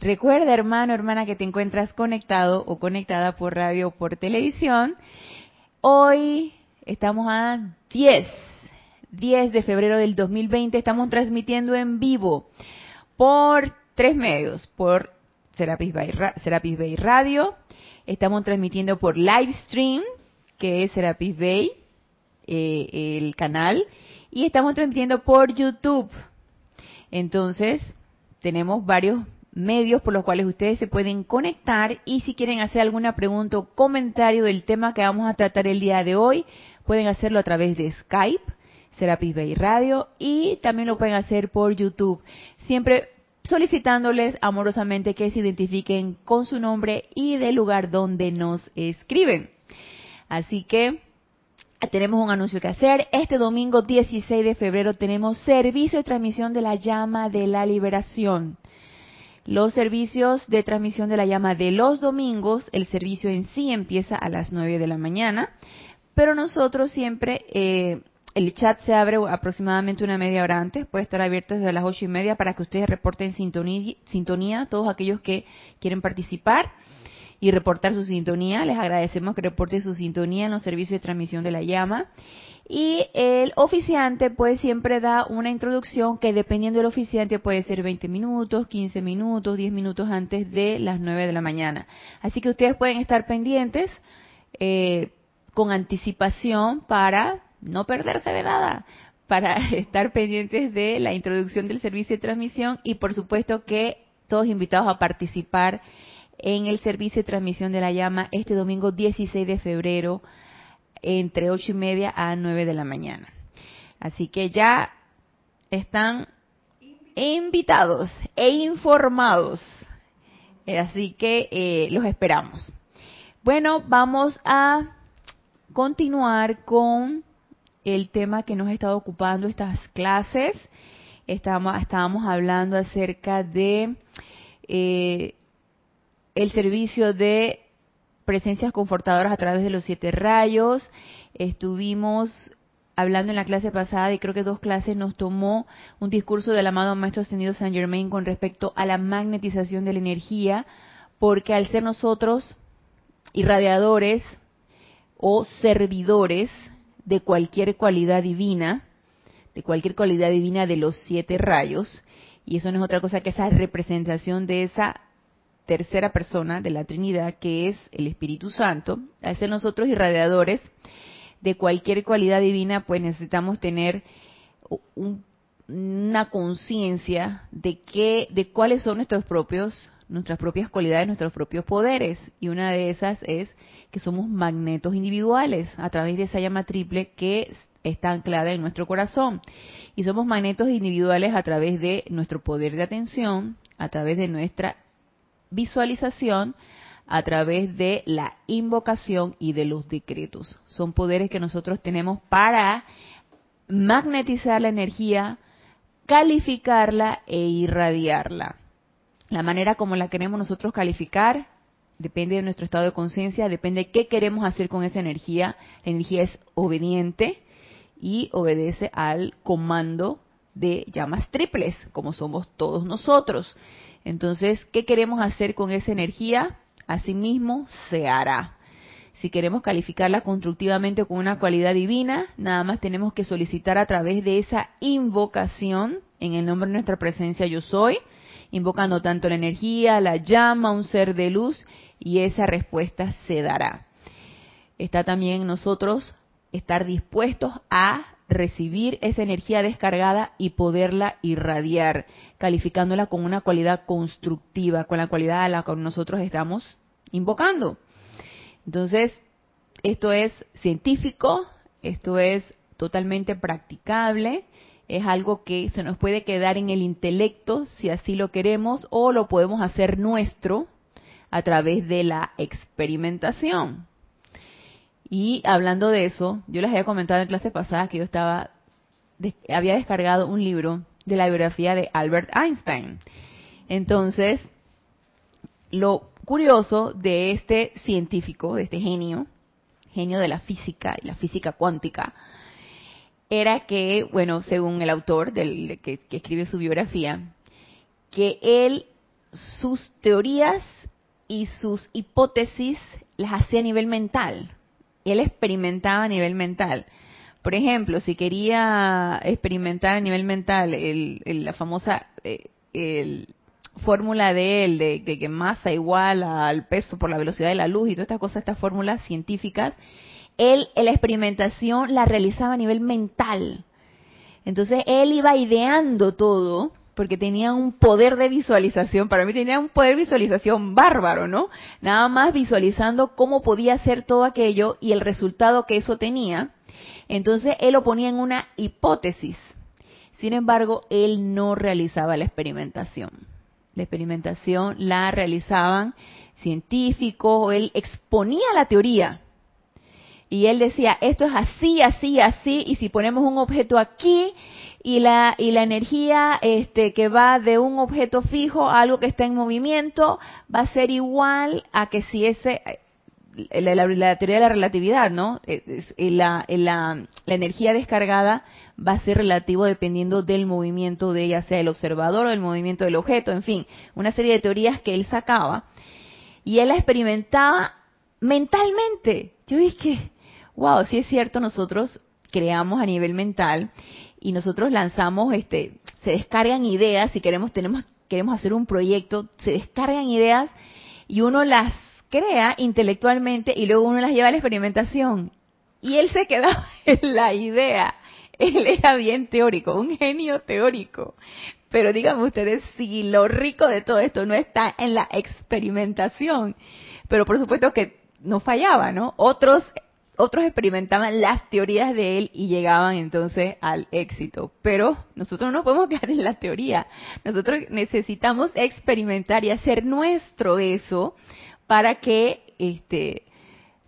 Recuerda, hermano, hermana, que te encuentras conectado o conectada por radio o por televisión. Hoy estamos a 10, 10 de febrero del 2020. Estamos transmitiendo en vivo por tres medios, por Serapis Bay, Serapis Bay Radio. Estamos transmitiendo por Livestream, que es Serapis Bay, eh, el canal. Y estamos transmitiendo por YouTube. Entonces, tenemos varios medios por los cuales ustedes se pueden conectar y si quieren hacer alguna pregunta o comentario del tema que vamos a tratar el día de hoy, pueden hacerlo a través de Skype, Serapis Bay Radio y también lo pueden hacer por YouTube. Siempre solicitándoles amorosamente que se identifiquen con su nombre y del lugar donde nos escriben. Así que tenemos un anuncio que hacer. Este domingo 16 de febrero tenemos servicio de transmisión de la llama de la liberación los servicios de transmisión de la llama de los domingos, el servicio en sí empieza a las 9 de la mañana, pero nosotros siempre, eh, el chat se abre aproximadamente una media hora antes, puede estar abierto desde las ocho y media para que ustedes reporten sintonía, sintonía todos aquellos que quieren participar y reportar su sintonía. Les agradecemos que reporten su sintonía en los servicios de transmisión de la llama. Y el oficiante pues siempre da una introducción que dependiendo del oficiante puede ser 20 minutos, 15 minutos, 10 minutos antes de las 9 de la mañana. Así que ustedes pueden estar pendientes eh, con anticipación para no perderse de nada, para estar pendientes de la introducción del servicio de transmisión y por supuesto que todos invitados a participar en el servicio de transmisión de la llama este domingo 16 de febrero entre ocho y media a nueve de la mañana. Así que ya están invitados e informados. Así que eh, los esperamos. Bueno, vamos a continuar con el tema que nos ha estado ocupando estas clases. Estábamos, estábamos hablando acerca de eh, el servicio de presencias confortadoras a través de los siete rayos. Estuvimos hablando en la clase pasada y creo que dos clases nos tomó un discurso del amado Maestro Ascendido Saint Germain con respecto a la magnetización de la energía, porque al ser nosotros irradiadores o servidores de cualquier cualidad divina, de cualquier cualidad divina de los siete rayos, y eso no es otra cosa que esa representación de esa tercera persona de la Trinidad, que es el Espíritu Santo, al ser nosotros irradiadores de cualquier cualidad divina, pues necesitamos tener una conciencia de qué, de cuáles son nuestros propios, nuestras propias cualidades, nuestros propios poderes. Y una de esas es que somos magnetos individuales a través de esa llama triple que está anclada en nuestro corazón. Y somos magnetos individuales a través de nuestro poder de atención, a través de nuestra visualización a través de la invocación y de los decretos. Son poderes que nosotros tenemos para magnetizar la energía, calificarla e irradiarla. La manera como la queremos nosotros calificar depende de nuestro estado de conciencia, depende de qué queremos hacer con esa energía. La energía es obediente y obedece al comando de llamas triples, como somos todos nosotros. Entonces, ¿qué queremos hacer con esa energía? Asimismo, se hará. Si queremos calificarla constructivamente con una cualidad divina, nada más tenemos que solicitar a través de esa invocación en el nombre de nuestra presencia yo soy, invocando tanto la energía, la llama, un ser de luz, y esa respuesta se dará. Está también nosotros estar dispuestos a recibir esa energía descargada y poderla irradiar, calificándola con una cualidad constructiva, con la cualidad a la que nosotros estamos invocando. Entonces, esto es científico, esto es totalmente practicable, es algo que se nos puede quedar en el intelecto si así lo queremos o lo podemos hacer nuestro a través de la experimentación. Y hablando de eso, yo les había comentado en clase pasada que yo estaba había descargado un libro de la biografía de Albert Einstein. Entonces, lo curioso de este científico, de este genio, genio de la física y la física cuántica, era que, bueno, según el autor del, que, que escribe su biografía, que él sus teorías y sus hipótesis las hacía a nivel mental. Él experimentaba a nivel mental. Por ejemplo, si quería experimentar a nivel mental la famosa eh, fórmula de él, de, que masa igual al peso por la velocidad de la luz y todas estas cosas, estas fórmulas científicas, él la experimentación la realizaba a nivel mental. Entonces él iba ideando todo porque tenía un poder de visualización, para mí tenía un poder de visualización bárbaro, ¿no? Nada más visualizando cómo podía hacer todo aquello y el resultado que eso tenía. Entonces él lo ponía en una hipótesis. Sin embargo, él no realizaba la experimentación. La experimentación la realizaban científicos, él exponía la teoría. Y él decía, esto es así, así, así, y si ponemos un objeto aquí y la, y la energía este, que va de un objeto fijo a algo que está en movimiento va a ser igual a que si ese, eh, la, teoría de la relatividad, ¿no? Eh, la, la, la, energía descargada va a ser relativo dependiendo del movimiento de ya sea el observador o el movimiento del objeto, en fin, una serie de teorías que él sacaba y él la experimentaba mentalmente. Yo dije, wow, si es cierto, nosotros creamos a nivel mental y nosotros lanzamos, este, se descargan ideas, si queremos, tenemos, queremos hacer un proyecto, se descargan ideas y uno las crea intelectualmente y luego uno las lleva a la experimentación. Y él se quedaba en la idea. Él era bien teórico, un genio teórico. Pero díganme ustedes si lo rico de todo esto no está en la experimentación. Pero por supuesto que no fallaba, ¿no? Otros otros experimentaban las teorías de él y llegaban entonces al éxito. Pero nosotros no podemos quedar en la teoría. Nosotros necesitamos experimentar y hacer nuestro eso para que este,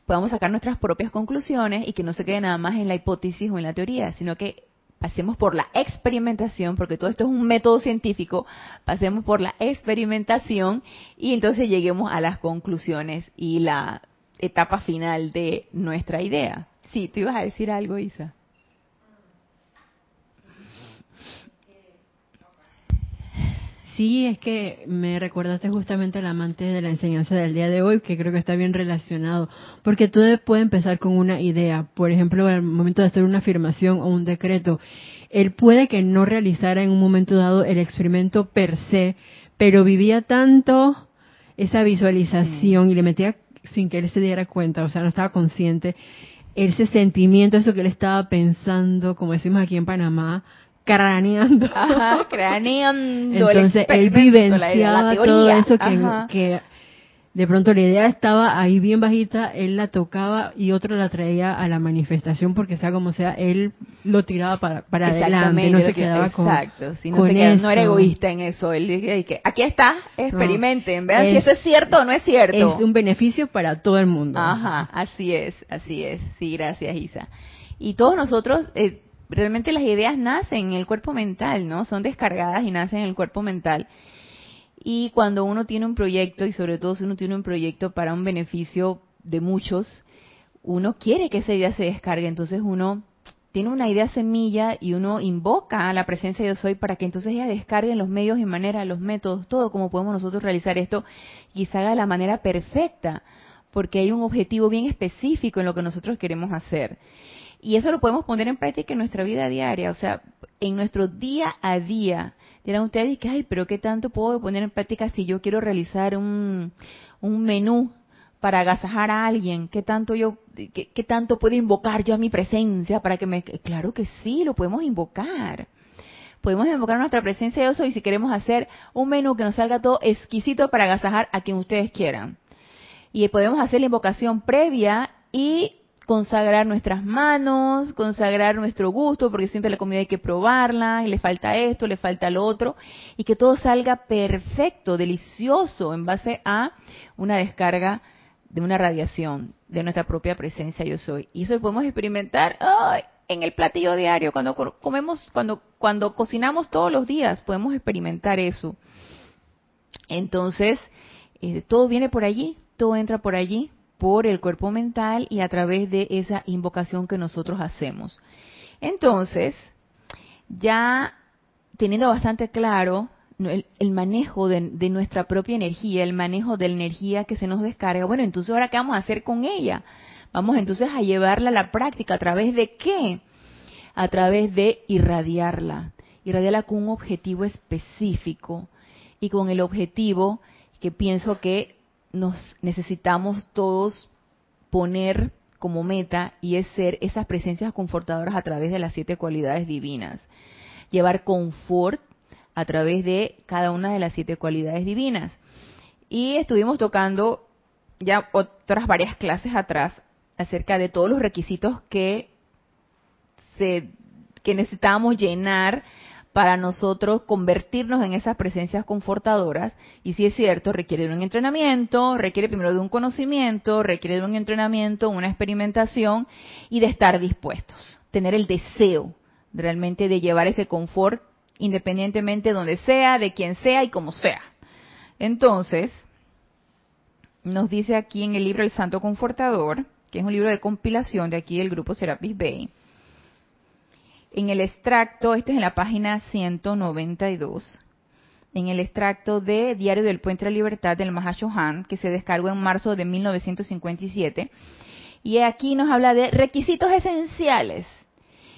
podamos sacar nuestras propias conclusiones y que no se quede nada más en la hipótesis o en la teoría, sino que pasemos por la experimentación, porque todo esto es un método científico, pasemos por la experimentación y entonces lleguemos a las conclusiones y la etapa final de nuestra idea. Sí, tú ibas a decir algo, Isa. Sí, es que me recordaste justamente al amante de la enseñanza del día de hoy, que creo que está bien relacionado, porque todo puede empezar con una idea, por ejemplo, al momento de hacer una afirmación o un decreto, él puede que no realizara en un momento dado el experimento per se, pero vivía tanto esa visualización y le metía sin que él se diera cuenta, o sea, no estaba consciente, ese sentimiento, eso que él estaba pensando, como decimos aquí en Panamá, craneando. Ajá, craneando. Entonces él vivenciaba todo eso que, que, de pronto la idea estaba ahí bien bajita, él la tocaba y otro la traía a la manifestación porque sea como sea, él lo tiraba para, para adelante, no se quedaba con Exacto, si no, no era egoísta en eso, él que aquí está, experimenten, vean si eso es cierto o no es cierto. Es un beneficio para todo el mundo. Ajá, así es, así es, sí, gracias Isa. Y todos nosotros, eh, realmente las ideas nacen en el cuerpo mental, ¿no? Son descargadas y nacen en el cuerpo mental y cuando uno tiene un proyecto, y sobre todo si uno tiene un proyecto para un beneficio de muchos, uno quiere que esa idea se descargue. Entonces uno tiene una idea semilla y uno invoca a la presencia de Dios hoy para que entonces ella descargue los medios y maneras, los métodos, todo como podemos nosotros realizar esto haga de la manera perfecta, porque hay un objetivo bien específico en lo que nosotros queremos hacer. Y eso lo podemos poner en práctica en nuestra vida diaria, o sea, en nuestro día a día. Dirán ustedes que, ay, pero ¿qué tanto puedo poner en práctica si yo quiero realizar un, un menú para agasajar a alguien? ¿Qué tanto yo, qué, tanto puedo invocar yo a mi presencia para que me... Claro que sí, lo podemos invocar podemos invocar nuestra presencia de oso y si queremos hacer un menú que nos salga todo exquisito para agasajar a quien ustedes quieran. Y podemos hacer la invocación previa y consagrar nuestras manos, consagrar nuestro gusto, porque siempre la comida hay que probarla, y le falta esto, le falta lo otro, y que todo salga perfecto, delicioso, en base a una descarga de una radiación de nuestra propia presencia yo soy. Y eso lo podemos experimentar en el platillo diario, cuando comemos, cuando, cuando cocinamos todos los días, podemos experimentar eso. Entonces, eh, todo viene por allí, todo entra por allí, por el cuerpo mental y a través de esa invocación que nosotros hacemos. Entonces, ya teniendo bastante claro el, manejo de, nuestra propia energía, el manejo de la energía que se nos descarga, bueno, entonces ahora qué vamos a hacer con ella? Vamos entonces a llevarla a la práctica. ¿A través de qué? A través de irradiarla. Irradiarla con un objetivo específico y con el objetivo que pienso que nos necesitamos todos poner como meta y es ser esas presencias confortadoras a través de las siete cualidades divinas. Llevar confort a través de cada una de las siete cualidades divinas. Y estuvimos tocando ya otras varias clases atrás acerca de todos los requisitos que se que necesitábamos llenar para nosotros convertirnos en esas presencias confortadoras. Y si es cierto, requiere de un entrenamiento, requiere primero de un conocimiento, requiere de un entrenamiento, una experimentación y de estar dispuestos, tener el deseo realmente de llevar ese confort independientemente de donde sea, de quien sea y como sea. Entonces, nos dice aquí en el libro El Santo Confortador, que es un libro de compilación de aquí del grupo Serapis Bay, en el extracto, este es en la página 192, en el extracto de Diario del Puente de la Libertad del Mahashohan, que se descargó en marzo de 1957, y aquí nos habla de requisitos esenciales.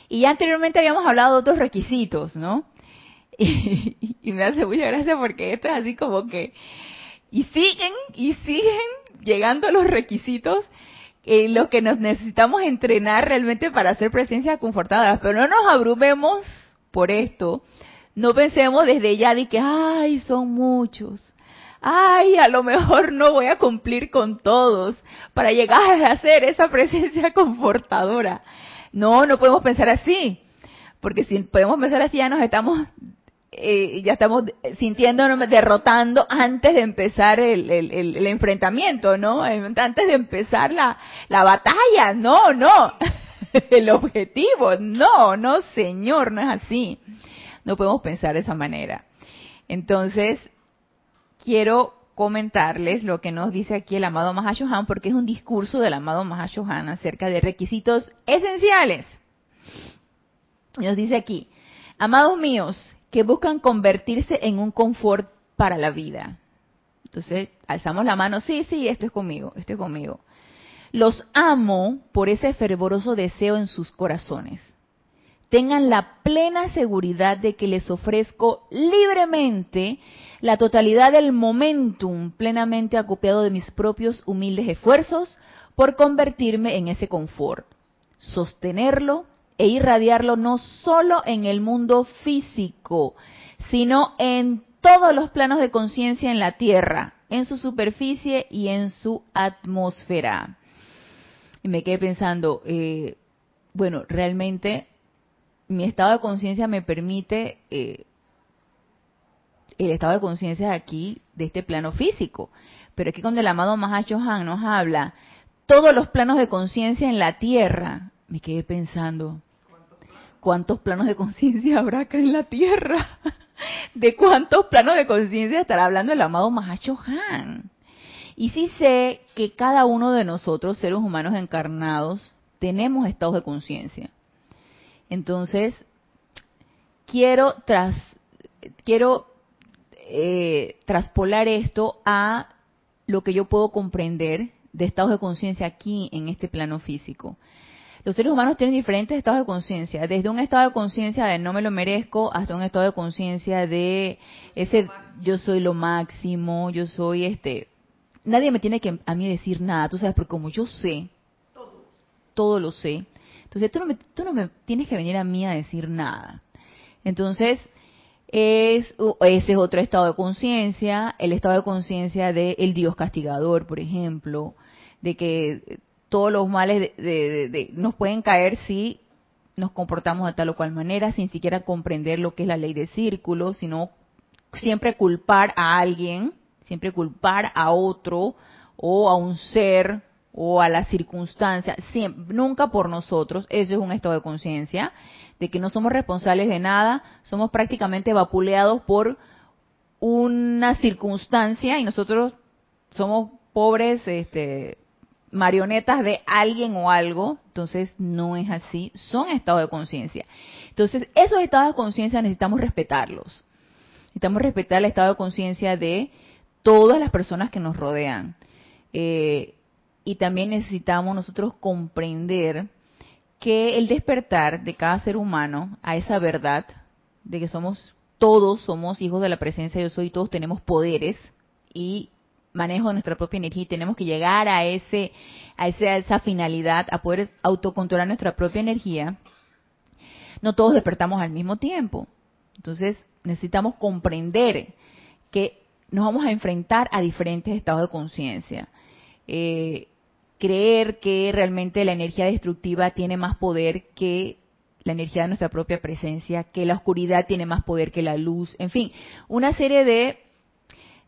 Y ya anteriormente habíamos hablado de otros requisitos, ¿no? Y, y, me hace mucha gracia porque esto es así como que... Y siguen, y siguen llegando los requisitos eh, lo que nos necesitamos entrenar realmente para hacer presencias confortadoras, pero no nos abrumemos por esto. No pensemos desde ya de que, ay, son muchos. Ay, a lo mejor no voy a cumplir con todos para llegar a hacer esa presencia confortadora. No, no podemos pensar así. Porque si podemos pensar así, ya nos estamos eh, ya estamos sintiéndonos derrotando antes de empezar el, el, enfrentamiento, ¿no? Antes de empezar la, la batalla, no, no. el objetivo, no, no, señor, no es así. No podemos pensar de esa manera. Entonces, quiero comentarles lo que nos dice aquí el amado Mahashohan, porque es un discurso del amado Mahashohan acerca de requisitos esenciales. Nos dice aquí, amados míos, que buscan convertirse en un confort para la vida. Entonces, alzamos la mano, sí, sí, esto es conmigo, esto es conmigo. Los amo por ese fervoroso deseo en sus corazones. Tengan la plena seguridad de que les ofrezco libremente la totalidad del momentum plenamente acopiado de mis propios humildes esfuerzos por convertirme en ese confort, sostenerlo e irradiarlo no solo en el mundo físico, sino en todos los planos de conciencia en la Tierra, en su superficie y en su atmósfera. Y me quedé pensando, eh, bueno, realmente mi estado de conciencia me permite eh, el estado de conciencia aquí, de este plano físico. Pero aquí cuando el amado Mahacho Han nos habla, todos los planos de conciencia en la Tierra, me quedé pensando, ¿cuántos planos de conciencia habrá acá en la Tierra? ¿De cuántos planos de conciencia estará hablando el amado Mahacho Han? Y sí sé que cada uno de nosotros, seres humanos encarnados, tenemos estados de conciencia. Entonces, quiero tras, quiero eh, traspolar esto a lo que yo puedo comprender de estados de conciencia aquí en este plano físico. Los seres humanos tienen diferentes estados de conciencia, desde un estado de conciencia de no me lo merezco hasta un estado de conciencia de ese yo soy lo máximo, yo soy este nadie me tiene que a mí decir nada, tú sabes, porque como yo sé, todo lo sé. Entonces tú no me, tú no me tienes que venir a mí a decir nada. Entonces, es, ese es otro estado de conciencia, el estado de conciencia del Dios castigador, por ejemplo, de que todos los males nos pueden caer si nos comportamos de tal o cual manera, sin siquiera comprender lo que es la ley de círculo, sino siempre culpar a alguien, siempre culpar a otro o a un ser o a la circunstancia, siempre, nunca por nosotros, eso es un estado de conciencia, de que no somos responsables de nada, somos prácticamente vapuleados por una circunstancia y nosotros somos pobres este, marionetas de alguien o algo, entonces no es así, son estados de conciencia. Entonces, esos estados de conciencia necesitamos respetarlos. Necesitamos respetar el estado de conciencia de todas las personas que nos rodean. Eh, y también necesitamos nosotros comprender que el despertar de cada ser humano a esa verdad de que somos todos somos hijos de la presencia de yo soy, todos tenemos poderes y manejo de nuestra propia energía y tenemos que llegar a ese a, esa finalidad, a poder autocontrolar nuestra propia energía. No todos despertamos al mismo tiempo. Entonces, necesitamos comprender que nos vamos a enfrentar a diferentes estados de conciencia. Eh, creer que realmente la energía destructiva tiene más poder que la energía de nuestra propia presencia, que la oscuridad tiene más poder que la luz, en fin, una serie de,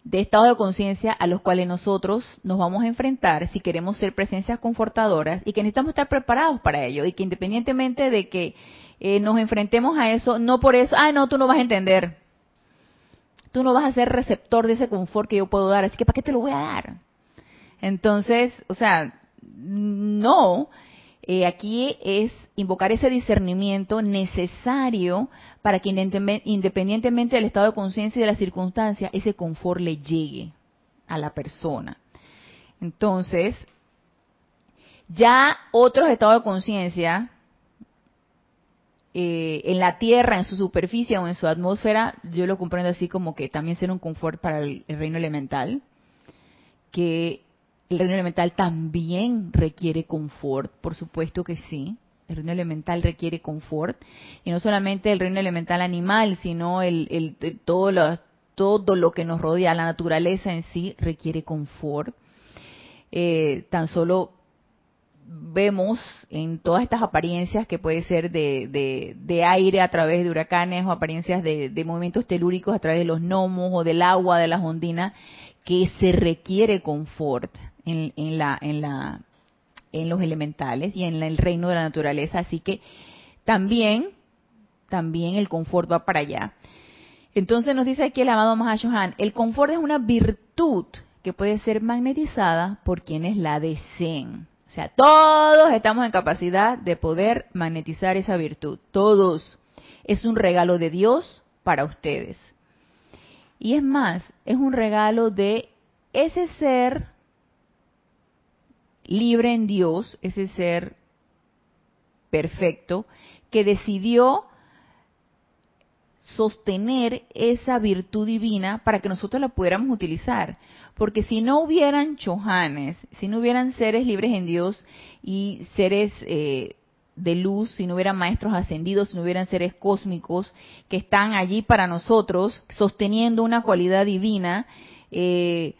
de estados de conciencia a los cuales nosotros nos vamos a enfrentar si queremos ser presencias confortadoras y que necesitamos estar preparados para ello y que independientemente de que eh, nos enfrentemos a eso, no por eso, ah, no, tú no vas a entender, tú no vas a ser receptor de ese confort que yo puedo dar, así que ¿para qué te lo voy a dar? Entonces, o sea, no, eh, aquí es invocar ese discernimiento necesario para que independientemente del estado de conciencia y de la circunstancia, ese confort le llegue a la persona. Entonces, ya otros estados de conciencia eh, en la Tierra, en su superficie o en su atmósfera, yo lo comprendo así como que también será un confort para el reino elemental, que el reino elemental también requiere confort, por supuesto que sí. El reino elemental requiere confort. Y no solamente el reino elemental animal, sino el, todo, lo, todo lo que nos rodea, la naturaleza en sí, requiere confort. Eh, tan solo vemos en todas estas apariencias que puede ser de, de, aire a través de huracanes o apariencias de, de, movimientos telúricos a través de los gnomos o del agua, de las ondinas, que se requiere confort en, la, en, la, en los elementales y en el reino de la naturaleza. Así que también, también el confort va para allá. Entonces nos dice aquí el amado Mahashohan, el confort es una virtud que puede ser magnetizada por quienes la deseen. O sea, todos estamos en capacidad de poder magnetizar esa virtud. Todos. Es un regalo de Dios para ustedes. Y es más, es un regalo de ese ser libre en Dios, ese ser perfecto, que decidió sostener esa virtud divina para que nosotros la pudiéramos utilizar. Porque si no hubieran chohanes, si no hubieran seres libres en Dios y seres eh, de luz, si no hubieran maestros ascendidos, si no hubieran seres cósmicos que están allí para nosotros, sosteniendo una cualidad divina, eh,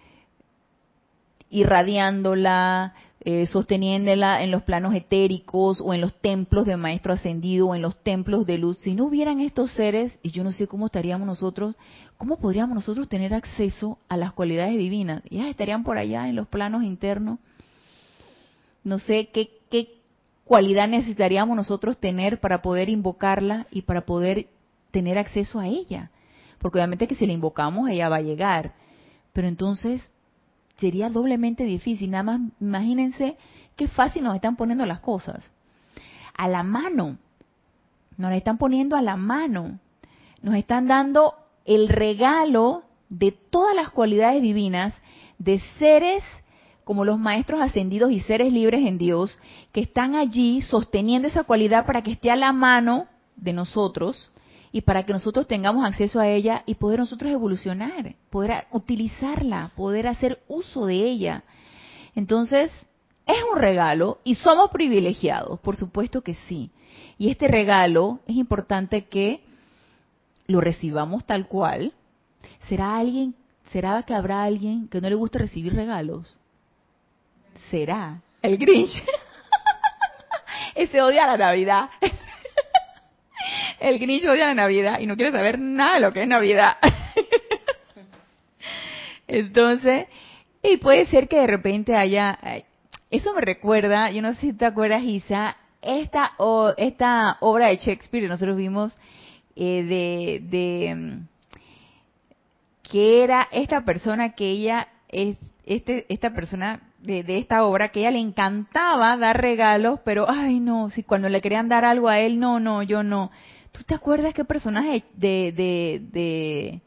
irradiándola, eh, sosteniéndola en los planos etéricos o en los templos de maestro ascendido o en los templos de luz, si no hubieran estos seres, y yo no sé cómo estaríamos nosotros, cómo podríamos nosotros tener acceso a las cualidades divinas. Ya estarían por allá en los planos internos. No sé qué, qué cualidad necesitaríamos nosotros tener para poder invocarla y para poder tener acceso a ella. Porque obviamente que si la invocamos, ella va a llegar. Pero entonces, sería doblemente difícil. Nada más imagínense qué fácil nos están poniendo las cosas. A la mano. Nos la están poniendo a la mano. Nos están dando el regalo de todas las cualidades divinas de seres como los maestros ascendidos y seres libres en Dios, que están allí sosteniendo esa cualidad para que esté a la mano de nosotros y para que nosotros tengamos acceso a ella y poder nosotros evolucionar, poder utilizarla, poder hacer uso de ella. Entonces, es un regalo y somos privilegiados, por supuesto que sí. Y este regalo es importante que lo recibamos tal cual. ¿Será alguien, será que habrá alguien que no le guste recibir regalos? Será. El Grinch. Ese odia la Navidad. El Grinch odia la Navidad y no quiere saber nada de lo que es Navidad. Entonces, y puede ser que de repente haya, eso me recuerda, yo no sé si te acuerdas, Isa, esta, esta obra de Shakespeare nosotros vimos eh, de, de mm, que era esta persona que ella es este, esta persona de, esta obra que ella le encantaba dar regalos, pero ay no, si cuando le querían dar algo a él, no, no, yo no. ¿Tú te acuerdas qué personaje de, de, de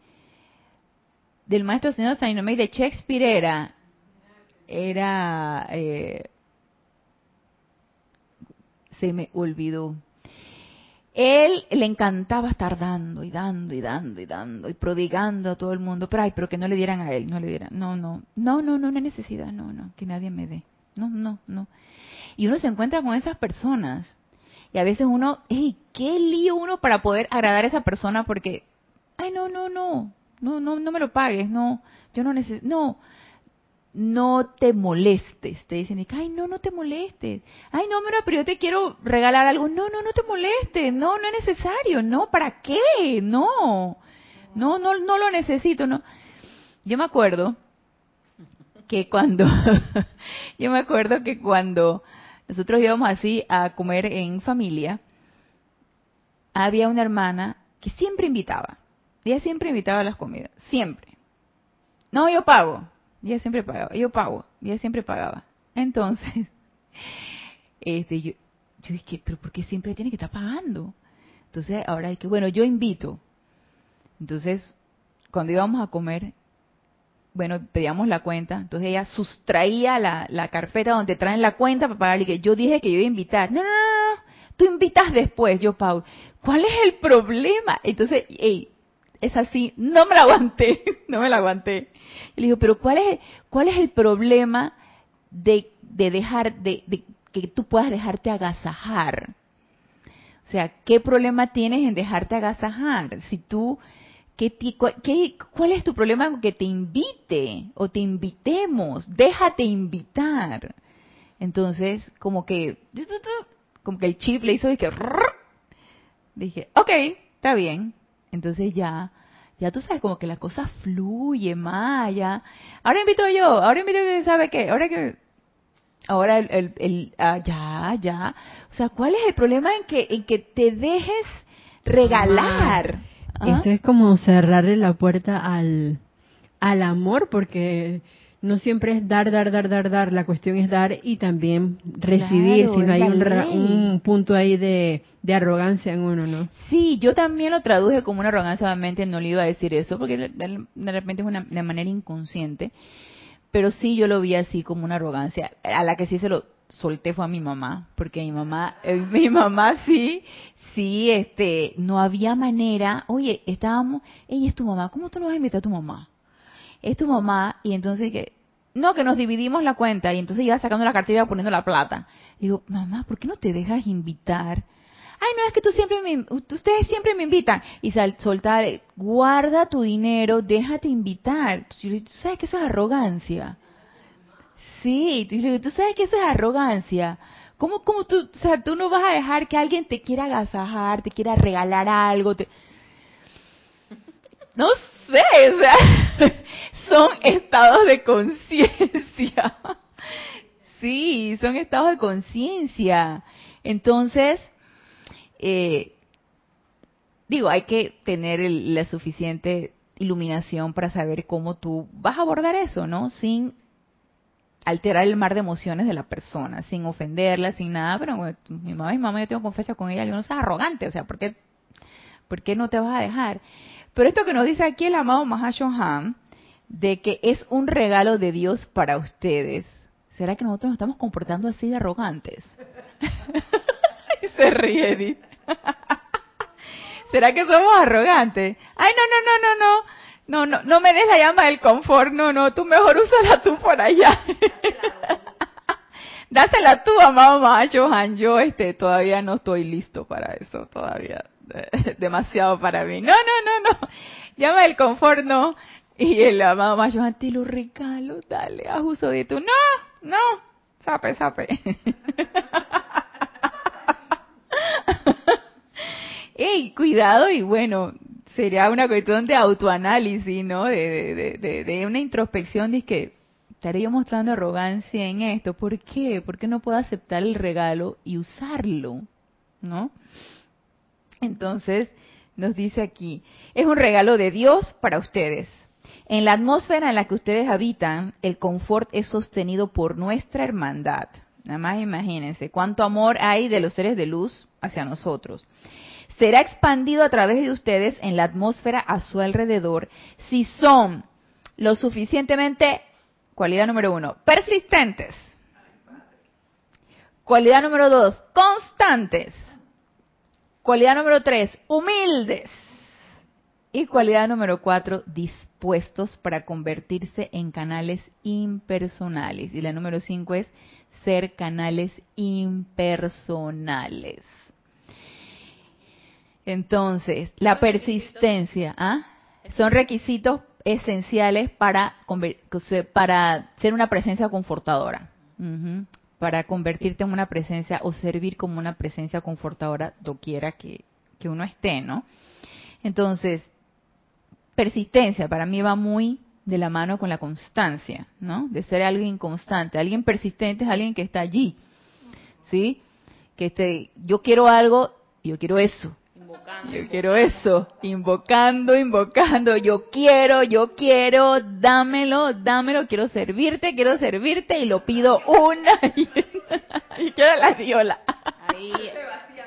del maestro señor Saint de Shakespeare era? Era eh, se me olvidó. Él le encantaba estar dando y dando y dando y dando y prodigando a todo el mundo, pero ay, pero que no le dieran a él, no le dieran. No, no, no, no, no, no hay necesidad, no, no, que nadie me dé. No, no, no. Y uno se encuentra con esas personas y a veces uno, hey, qué lío uno para poder agradar a esa persona porque, ay, no, no, no, no, no, no me lo pagues, no, yo no necesito, no, no te molestes. Te dicen, ay, no, no te molestes. Ay, no, pero yo te quiero regalar algo. No, no, no te molestes. No, no es necesario. No, ¿para qué? No. No, no, no lo necesito. No. Yo me acuerdo que cuando, yo me acuerdo que cuando nosotros íbamos así a comer en familia, había una hermana que siempre invitaba. Ella siempre invitaba a las comidas. Siempre. No, yo pago ella siempre pagaba, yo pago, ella siempre pagaba. Entonces, este, yo, yo dije, pero ¿por qué siempre tiene que estar pagando? Entonces, ahora es que, bueno, yo invito. Entonces, cuando íbamos a comer, bueno, pedíamos la cuenta, entonces ella sustraía la, la carpeta donde traen la cuenta para pagar y que yo dije que yo iba a invitar. No, no, no, tú invitas después, yo pago. ¿Cuál es el problema? Entonces, hey, es así, no me la aguanté, no me la aguanté. Y le digo, pero ¿cuál es, cuál es el problema de, de dejar, de, de, que tú puedas dejarte agasajar? O sea, ¿qué problema tienes en dejarte agasajar? Si tú, ¿qué, qué, ¿cuál es tu problema con que te invite o te invitemos? Déjate invitar. Entonces, como que, como que el chip le hizo y que, dije, ok, está bien. Entonces ya ya tú sabes, como que la cosa fluye más, ya. Ahora invito yo, ahora invito que sabe qué, ahora que, ahora el, el, el ah, ya, ya. O sea, ¿cuál es el problema en que, en que te dejes regalar? Eso es como cerrarle la puerta al, al amor, porque no siempre es dar, dar, dar, dar, dar. La cuestión es dar y también recibir, si no hay un, punto ahí de, arrogancia en uno, ¿no? Sí, yo también lo traduje como una arrogancia, obviamente no le iba a decir eso, porque de repente es una de manera inconsciente. Pero sí, yo lo vi así como una arrogancia, a la que sí se lo solté fue a mi mamá, porque mi mamá, eh, mi mamá sí, sí, este, no había manera, oye, estábamos, ella es tu mamá, ¿cómo tú no vas a invitar a tu mamá? es tu mamá, y entonces que, no, que nos dividimos la cuenta, y entonces iba sacando la cartera y poniendo la plata. digo, mamá, ¿por qué no te dejas invitar? Ay, no, es que tú siempre me, ustedes siempre me invitan. Y sal, soltar, guarda tu dinero, déjate invitar. ¿Tú sabes que eso es arrogancia? Sí, tú sabes que eso es arrogancia. ¿Cómo, cómo tú, o sea, tú no vas a dejar que alguien te quiera agasajar, te quiera regalar algo? Te... No sé, o sea, son estados de conciencia. Sí, son estados de conciencia. Entonces, eh, digo, hay que tener la suficiente iluminación para saber cómo tú vas a abordar eso, ¿no? Sin alterar el mar de emociones de la persona, sin ofenderla, sin nada, pero mi mamá y mamá yo tengo confianza con ella, yo no soy arrogante, o sea, ¿por qué, ¿por qué no te vas a dejar? Pero esto que nos dice aquí el amado Mahashohan, de que es un regalo de Dios para ustedes, ¿será que nosotros nos estamos comportando así de arrogantes? se ríe Edith. ¿Será que somos arrogantes? Ay, no, no, no, no, no. No, no, no me des la llama del confort, no, no, tú mejor úsala tú por allá. Dásela tú, amado Mahashohan, yo este, todavía no estoy listo para eso, todavía. demasiado para mí. No, no, no, no. Llama el confort, no. Y el amado Mayo, te lo regalo, dale, haz uso de tu. No, no. sape, sape. ¡Ey, cuidado! Y bueno, sería una cuestión de autoanálisis, ¿no? De, de, de, una introspección de que estaré yo mostrando arrogancia en esto. ¿Por qué? ¿Por qué no puedo aceptar el regalo y usarlo? ¿No? Entonces, nos dice aquí, es un regalo de Dios para ustedes. En la atmósfera en la que ustedes habitan, el confort es sostenido por nuestra hermandad. Nada más imagínense cuánto amor hay de los seres de luz hacia nosotros. Será expandido a través de ustedes en la atmósfera a su alrededor si son lo suficientemente, cualidad número uno, persistentes. Cualidad número dos, constantes. Cualidad número tres, humildes. Y cualidad número cuatro, dispuestos para convertirse en canales impersonales. Y la número cinco es ser canales impersonales. Entonces, la persistencia, ¿ah? Son requisitos esenciales para, para ser una presencia confortadora. Para convertirte en una presencia o servir como una presencia confortadora doquiera que, que uno esté, ¿no? Entonces, persistencia para mí va muy de la mano con la constancia, ¿no? De ser alguien constante. Alguien persistente es alguien que está allí, ¿sí? Que este, yo quiero algo, yo quiero eso. Yo quiero eso, invocando, invocando, yo quiero, yo quiero, dámelo, dámelo, quiero servirte, quiero servirte y lo pido una y, y quiero la viola. Ahí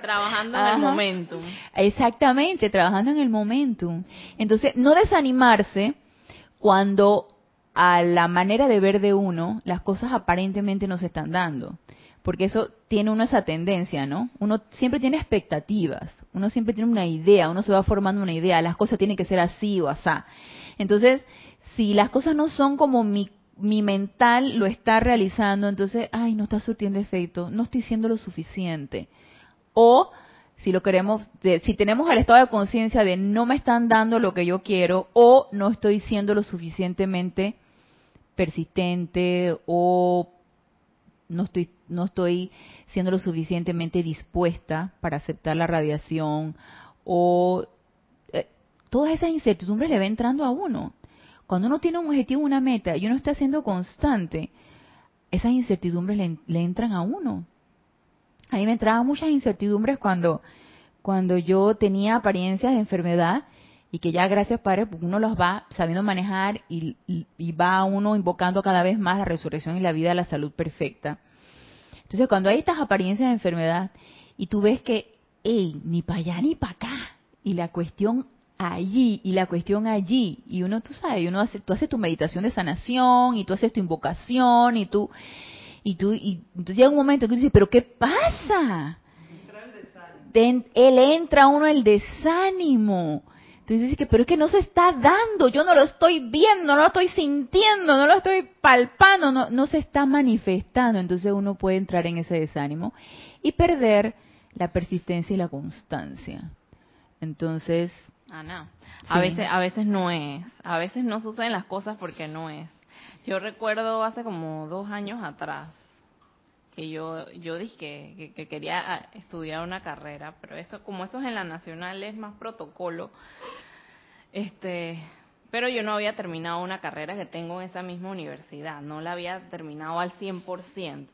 Trabajando en el momentum. Exactamente, trabajando en el momentum. Entonces, no desanimarse cuando a la manera de ver de uno las cosas aparentemente no se están dando. Porque eso tiene uno esa tendencia, ¿no? Uno siempre tiene expectativas, uno siempre tiene una idea, uno se va formando una idea, las cosas tienen que ser así o asá. Entonces, si las cosas no son como mi, mi mental lo está realizando, entonces, ay, no está surtiendo efecto, no estoy siendo lo suficiente o si lo queremos, si tenemos el estado de conciencia de no me están dando lo que yo quiero o no estoy siendo lo suficientemente persistente o no estoy no estoy siendo lo suficientemente dispuesta para aceptar la radiación o eh, todas esas incertidumbres le va entrando a uno. Cuando uno tiene un objetivo, una meta y uno está siendo constante, esas incertidumbres le entran a uno a mí me entraban muchas incertidumbres cuando, cuando yo tenía apariencias de enfermedad y que ya gracias Padre pues, uno los va sabiendo manejar y, va uno invocando cada vez más la resurrección y la vida, la salud perfecta. Entonces cuando hay estas apariencias de enfermedad y tú ves que, hey, ni para allá ni para acá, y la cuestión allí y la cuestión allí, y uno, tú sabes, uno hace, tú haces tu meditación de sanación y tú haces tu invocación y tú y tú, y entonces llega un momento que tú dices, pero ¿qué pasa? él entra uno el desánimo. Entonces dices que, pero es que no se está dando, yo no lo estoy viendo, no lo estoy sintiendo, no lo estoy palpando, no, no se está manifestando. Entonces uno puede entrar en ese desánimo y perder la persistencia y la constancia. Entonces, ah, no. A veces, a veces no es, a veces no suceden las cosas porque no es. Yo recuerdo hace como dos años atrás que yo yo dije que, quería ah, estudiar una carrera, pero eso como eso es en la nacional es más protocolo. Este, pero yo no había terminado una carrera que tengo en esa misma universidad, no la había terminado al 100%.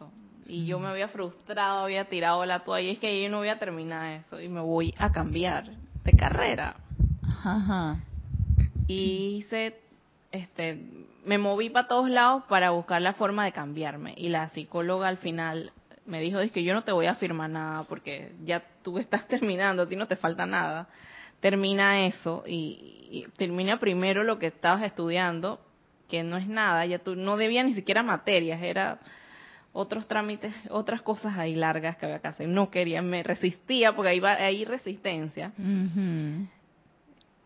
Y yo me había frustrado, había tirado la toalla, y es que yo no voy a terminar eso y me voy a cambiar de carrera. Ajá. Y hice este, me moví para todos lados para buscar la forma de cambiarme. Y la psicóloga al final me dijo, es que yo no te voy a firmar nada porque ya tú estás terminando, a ti no te falta nada. Termina eso y, termina primero lo que estabas estudiando, que no es nada, ya tú no debía ni siquiera materias, era otros trámites, otras cosas ahí largas que había que hacer. No quería, me resistía porque ahí va, ahí resistencia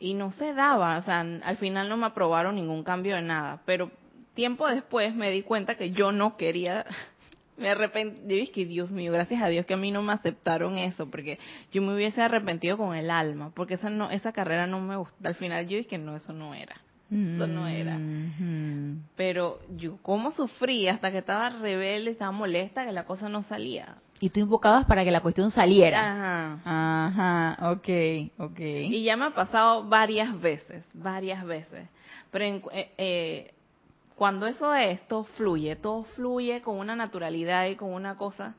y no se daba, o sea, al final no me aprobaron ningún cambio de nada, pero tiempo después me di cuenta que yo no quería, me arrepentí, yo dije, Dios mío, gracias a Dios que a mí no me aceptaron eso, porque yo me hubiese arrepentido con el alma, porque esa no, esa carrera no me gusta, al final yo dije, no, eso no era. Eso no era. Mm-hmm. Pero yo, ¿cómo sufrí hasta que estaba rebelde, estaba molesta, que la cosa no salía? Y tú invocabas para que la cuestión saliera. Ajá. Ajá, ok, ok. Y ya me ha pasado varias veces, varias veces. Pero en- eh, eh, cuando eso es, todo fluye, todo fluye con una naturalidad y con una cosa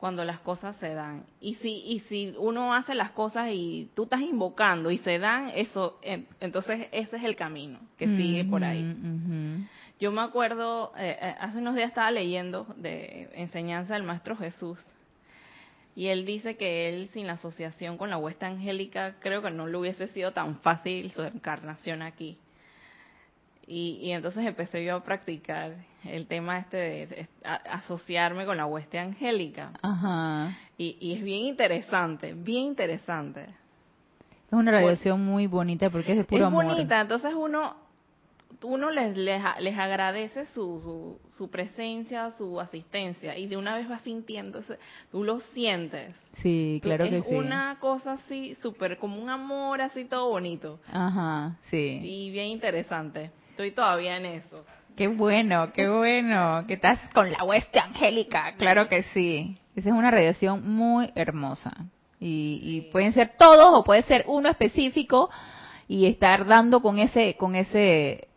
cuando las cosas se dan. Y si, y si uno hace las cosas y tú estás invocando y se dan, eso, en- entonces ese es el camino que sigue por ahí. Yo me acuerdo, eh, eh, hace unos días estaba leyendo de enseñanza del Maestro Jesús y él dice que él sin la asociación con la huesta angélica creo que no le hubiese sido tan fácil su encarnación aquí. Y, y entonces empecé yo a practicar el tema este de, de a- asociarme con la hueste angélica. Ajá. Y, y es bien interesante, bien interesante. Es una radiación muy bonita porque es de puro es amor. bonita, entonces uno uno les, les, les agradece su, su, su presencia, su asistencia, y de una vez vas sintiendo, ese- tú lo sientes. Sí, claro es que sí. una cosa así, súper como un amor así todo bonito, Ajá, sí. y bien interesante. Estoy todavía en eso. Qué bueno, qué bueno. Que estás con la hueste angélica. Claro que sí. Esa es una radiación muy hermosa. Y, y pueden ser todos o puede ser uno específico y estar dando con ese, con ese,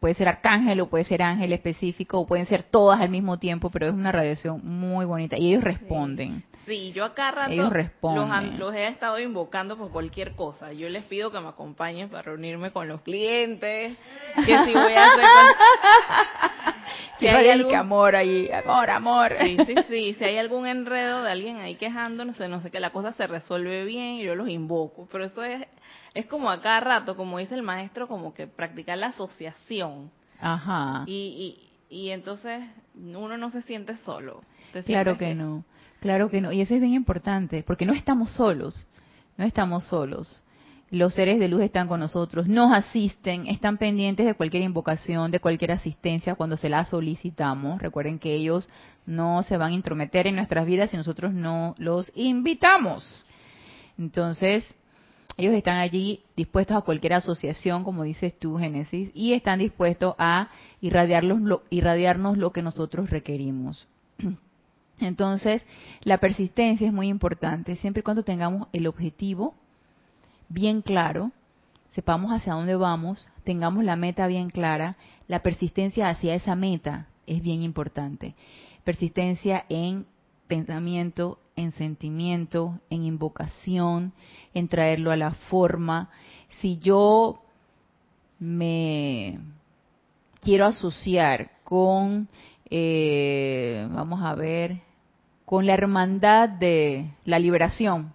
puede ser arcángel o puede ser ángel específico o pueden ser todas al mismo tiempo, pero es una radiación muy bonita y ellos responden. Sí, yo acá rato Ellos los, responden. han- los he estado invocando por cualquier cosa. Yo les pido que me acompañen para reunirme con los clientes, que si voy a hacer... si hay algún- amor ahí, amor, amor. Sí, sí, sí. Si hay algún enredo de alguien ahí quejándose, no sé, que la cosa se resuelve bien, yo los invoco. Pero eso es, es como a cada rato, como dice el maestro, como que practicar la asociación. Ajá. Y, y, y entonces uno no se siente solo. Claro que no, claro que no. Y eso es bien importante, porque no estamos solos, no estamos solos. Los seres de luz están con nosotros, nos asisten, están pendientes de cualquier invocación, de cualquier asistencia cuando se la solicitamos. Recuerden que ellos no se van a intrometer en nuestras vidas si nosotros no los invitamos. Entonces, ellos están allí dispuestos a cualquier asociación, como dices tú, Génesis, y están dispuestos a irradiarnos lo que nosotros requerimos. Entonces, la persistencia es muy importante, siempre y cuando tengamos el objetivo bien claro, sepamos hacia dónde vamos, tengamos la meta bien clara, la persistencia hacia esa meta es bien importante. Persistencia en pensamiento, en sentimiento, en invocación, en traerlo a la forma. Si yo me quiero asociar con, eh, vamos a ver, con la hermandad de la liberación,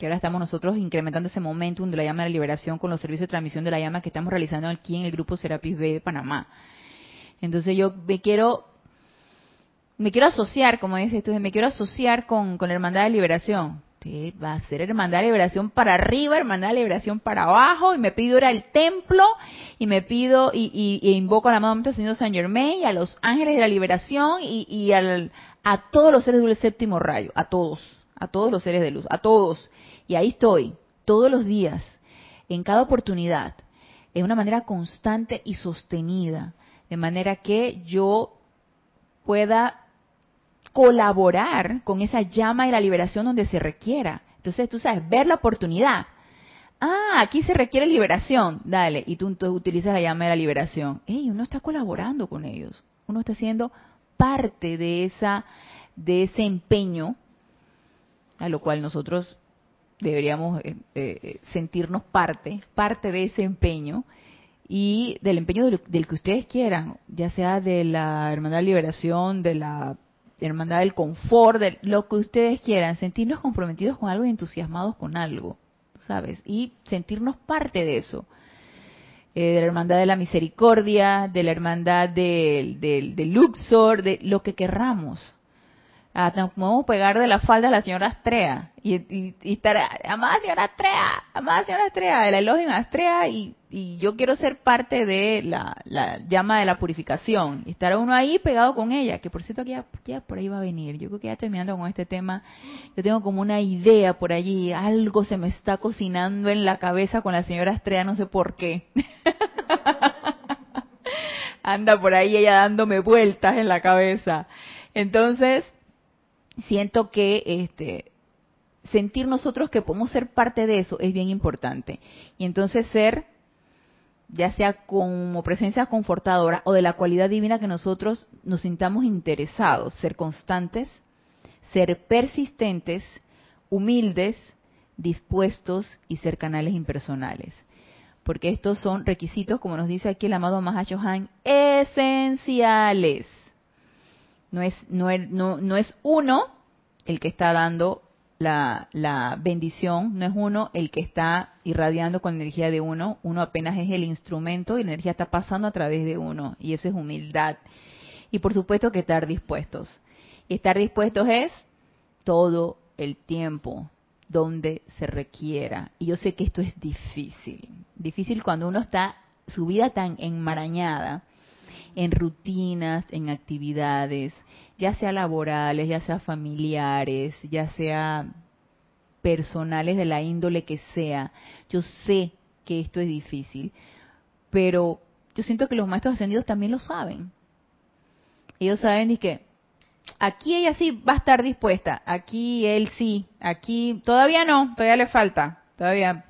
que ahora estamos nosotros incrementando ese momentum de la llama de la liberación con los servicios de transmisión de la llama que estamos realizando aquí en el grupo Serapis B de Panamá. Entonces yo me quiero, me quiero asociar, como dices tú, me quiero asociar con, con la hermandad de liberación. Va a ser hermandad de liberación para arriba, hermandad de liberación para abajo, y me pido ir al templo, y me pido, y, y, invoco al amado Maestro Señor San Germain, y a los ángeles de la liberación, y, y al, a todos los seres del séptimo rayo, a todos, a todos los seres de luz, a todos. Y ahí estoy, todos los días, en cada oportunidad, de una manera constante y sostenida, de manera que yo pueda colaborar con esa llama de la liberación donde se requiera. Entonces, tú sabes, ver la oportunidad. Ah, aquí se requiere liberación. Dale, y tú entonces utilizas la llama de la liberación. Ey, uno está colaborando con ellos. Uno está siendo parte de esa de ese empeño a lo cual nosotros deberíamos eh, eh, sentirnos parte, parte de ese empeño y del empeño del, del, que ustedes quieran, ya sea de la Hermandad de Liberación, de la Hermandad del Confort, de lo que ustedes quieran, sentirnos comprometidos con algo y entusiasmados con algo, ¿sabes? Y sentirnos parte de eso. Eh, de la Hermandad de la Misericordia, de la Hermandad del de, de Luxor, de lo que querramos. Ah, nos podemos pegar de la falda a la señora Astrea y, y, y estar, amada señora Astrea, amada señora Astrea, el elogio en Astrea y, y yo quiero ser parte de la, la, llama de la purificación y estar uno ahí pegado con ella, que por cierto que ya, ya, por ahí va a venir, yo creo que ya terminando con este tema, yo tengo como una idea por allí, algo se me está cocinando en la cabeza con la señora Astrea, no sé por qué. Anda por ahí ella dándome vueltas en la cabeza. Entonces, siento que este sentir nosotros que podemos ser parte de eso es bien importante. Y entonces ser, ya sea como presencia confortadora o de la cualidad divina que nosotros nos sintamos interesados, ser constantes, ser persistentes, humildes, dispuestos y ser canales impersonales. Porque estos son requisitos, como nos dice aquí el amado Mahashohan, esenciales. No es, no, no, no es uno el que está dando la, la, bendición, no es uno el que está irradiando con energía de uno, uno apenas es el instrumento y la energía está pasando a través de uno, y eso es humildad. Y por supuesto que estar dispuestos. Estar dispuestos es todo el tiempo, donde se requiera. Y yo sé que esto es difícil, difícil cuando uno está su vida tan enmarañada en rutinas, en actividades, ya sea laborales, ya sea familiares, ya sea personales de la índole que sea. Yo sé que esto es difícil, pero yo siento que los maestros ascendidos también lo saben. Ellos saben y que aquí ella sí va a estar dispuesta, aquí él sí, aquí todavía no, todavía le falta, todavía,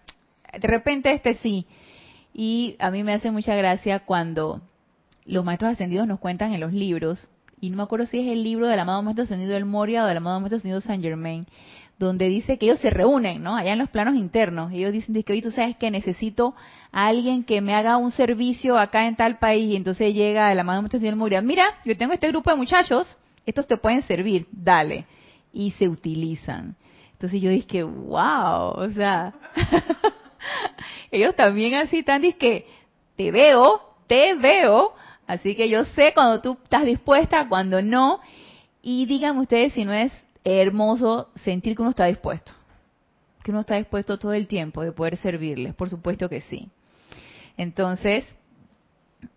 de repente este sí. Y a mí me hace mucha gracia cuando los maestros ascendidos nos cuentan en los libros, y no me acuerdo si es el libro del amado maestro ascendido del Moria o del amado maestro ascendido Saint Germain, donde dice que ellos se reúnen, ¿no? Allá en los planos internos. Ellos dicen que hoy tú sabes que necesito a alguien que me haga un servicio acá en tal país. Y entonces llega el amado maestro ascendido del Moria, mira, yo tengo este grupo de muchachos estos te pueden servir, dale. Y se utilizan. Entonces yo dije, wow, o sea, ellos también así están, que te veo, te veo, así que yo sé cuando tú estás dispuesta, cuando no, y díganme ustedes si no es hermoso sentir que uno está dispuesto, que uno está dispuesto todo el tiempo de poder servirles, por supuesto que sí. Entonces,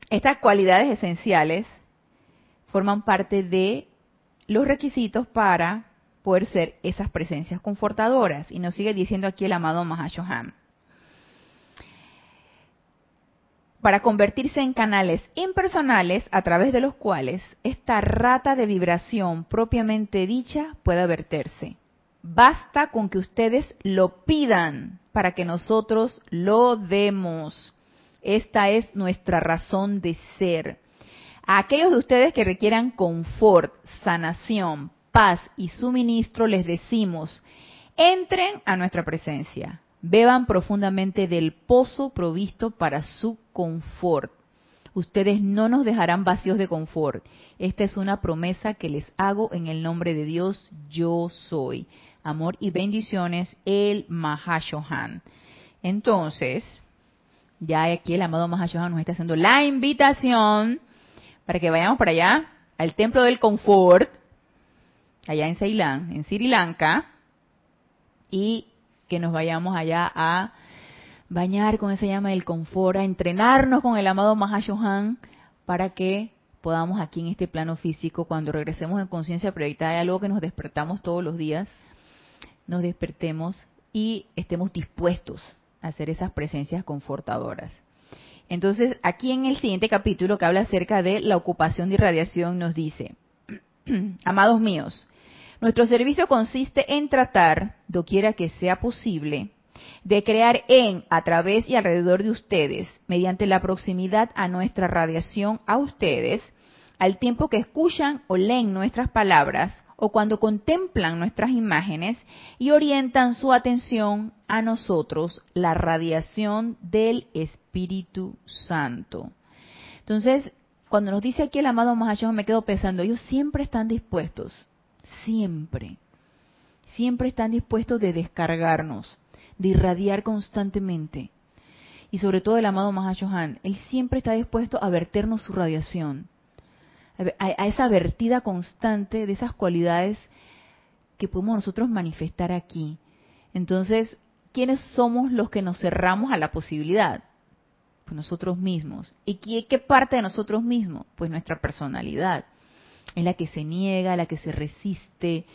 estas cualidades esenciales forman parte de los requisitos para poder ser esas presencias confortadoras. Y nos sigue diciendo aquí el amado Mahashohan. Para convertirse en canales impersonales a través de los cuales esta rata de vibración propiamente dicha pueda verterse. Basta con que ustedes lo pidan para que nosotros lo demos. Esta es nuestra razón de ser. A aquellos de ustedes que requieran confort, sanación, paz y suministro, les decimos, entren a nuestra presencia, beban profundamente del pozo provisto para su confort. Ustedes no nos dejarán vacíos de confort. Esta es una promesa que les hago en el nombre de Dios, yo soy. Amor y bendiciones, el Mahashohan. Entonces, ya aquí el amado Mahashohan nos está haciendo la invitación para que vayamos para allá, al templo del confort, allá en Ceilán, en Sri Lanka, y que nos vayamos allá a bañar con esa llama del confort, a entrenarnos con el amado Mahashohan, para que podamos aquí en este plano físico, cuando regresemos en conciencia proyectada, algo que nos despertamos todos los días, nos despertemos y estemos dispuestos a hacer esas presencias confortadoras. Entonces, aquí en el siguiente capítulo que habla acerca de la ocupación de irradiación, nos dice, amados míos, nuestro servicio consiste en tratar, doquiera que sea posible, de crear en, a través y alrededor de ustedes, mediante la proximidad a nuestra radiación a ustedes, al tiempo que escuchan o leen nuestras palabras, o cuando contemplan nuestras imágenes y orientan su atención a nosotros, la radiación del Espíritu Santo. Entonces, cuando nos dice aquí el amado Mahashoggi, me quedo pensando, ellos siempre están dispuestos, siempre, siempre están dispuestos de descargarnos, de irradiar constantemente. Y sobre todo el amado Mahashohan, él siempre está dispuesto a verternos su radiación a, esa vertida constante de esas cualidades que podemos nosotros manifestar aquí. Entonces, ¿quiénes somos los que nos cerramos a la posibilidad? Pues nosotros mismos. ¿Y qué, qué parte de nosotros mismos? Pues nuestra personalidad. Es la que se niega, la que se resiste,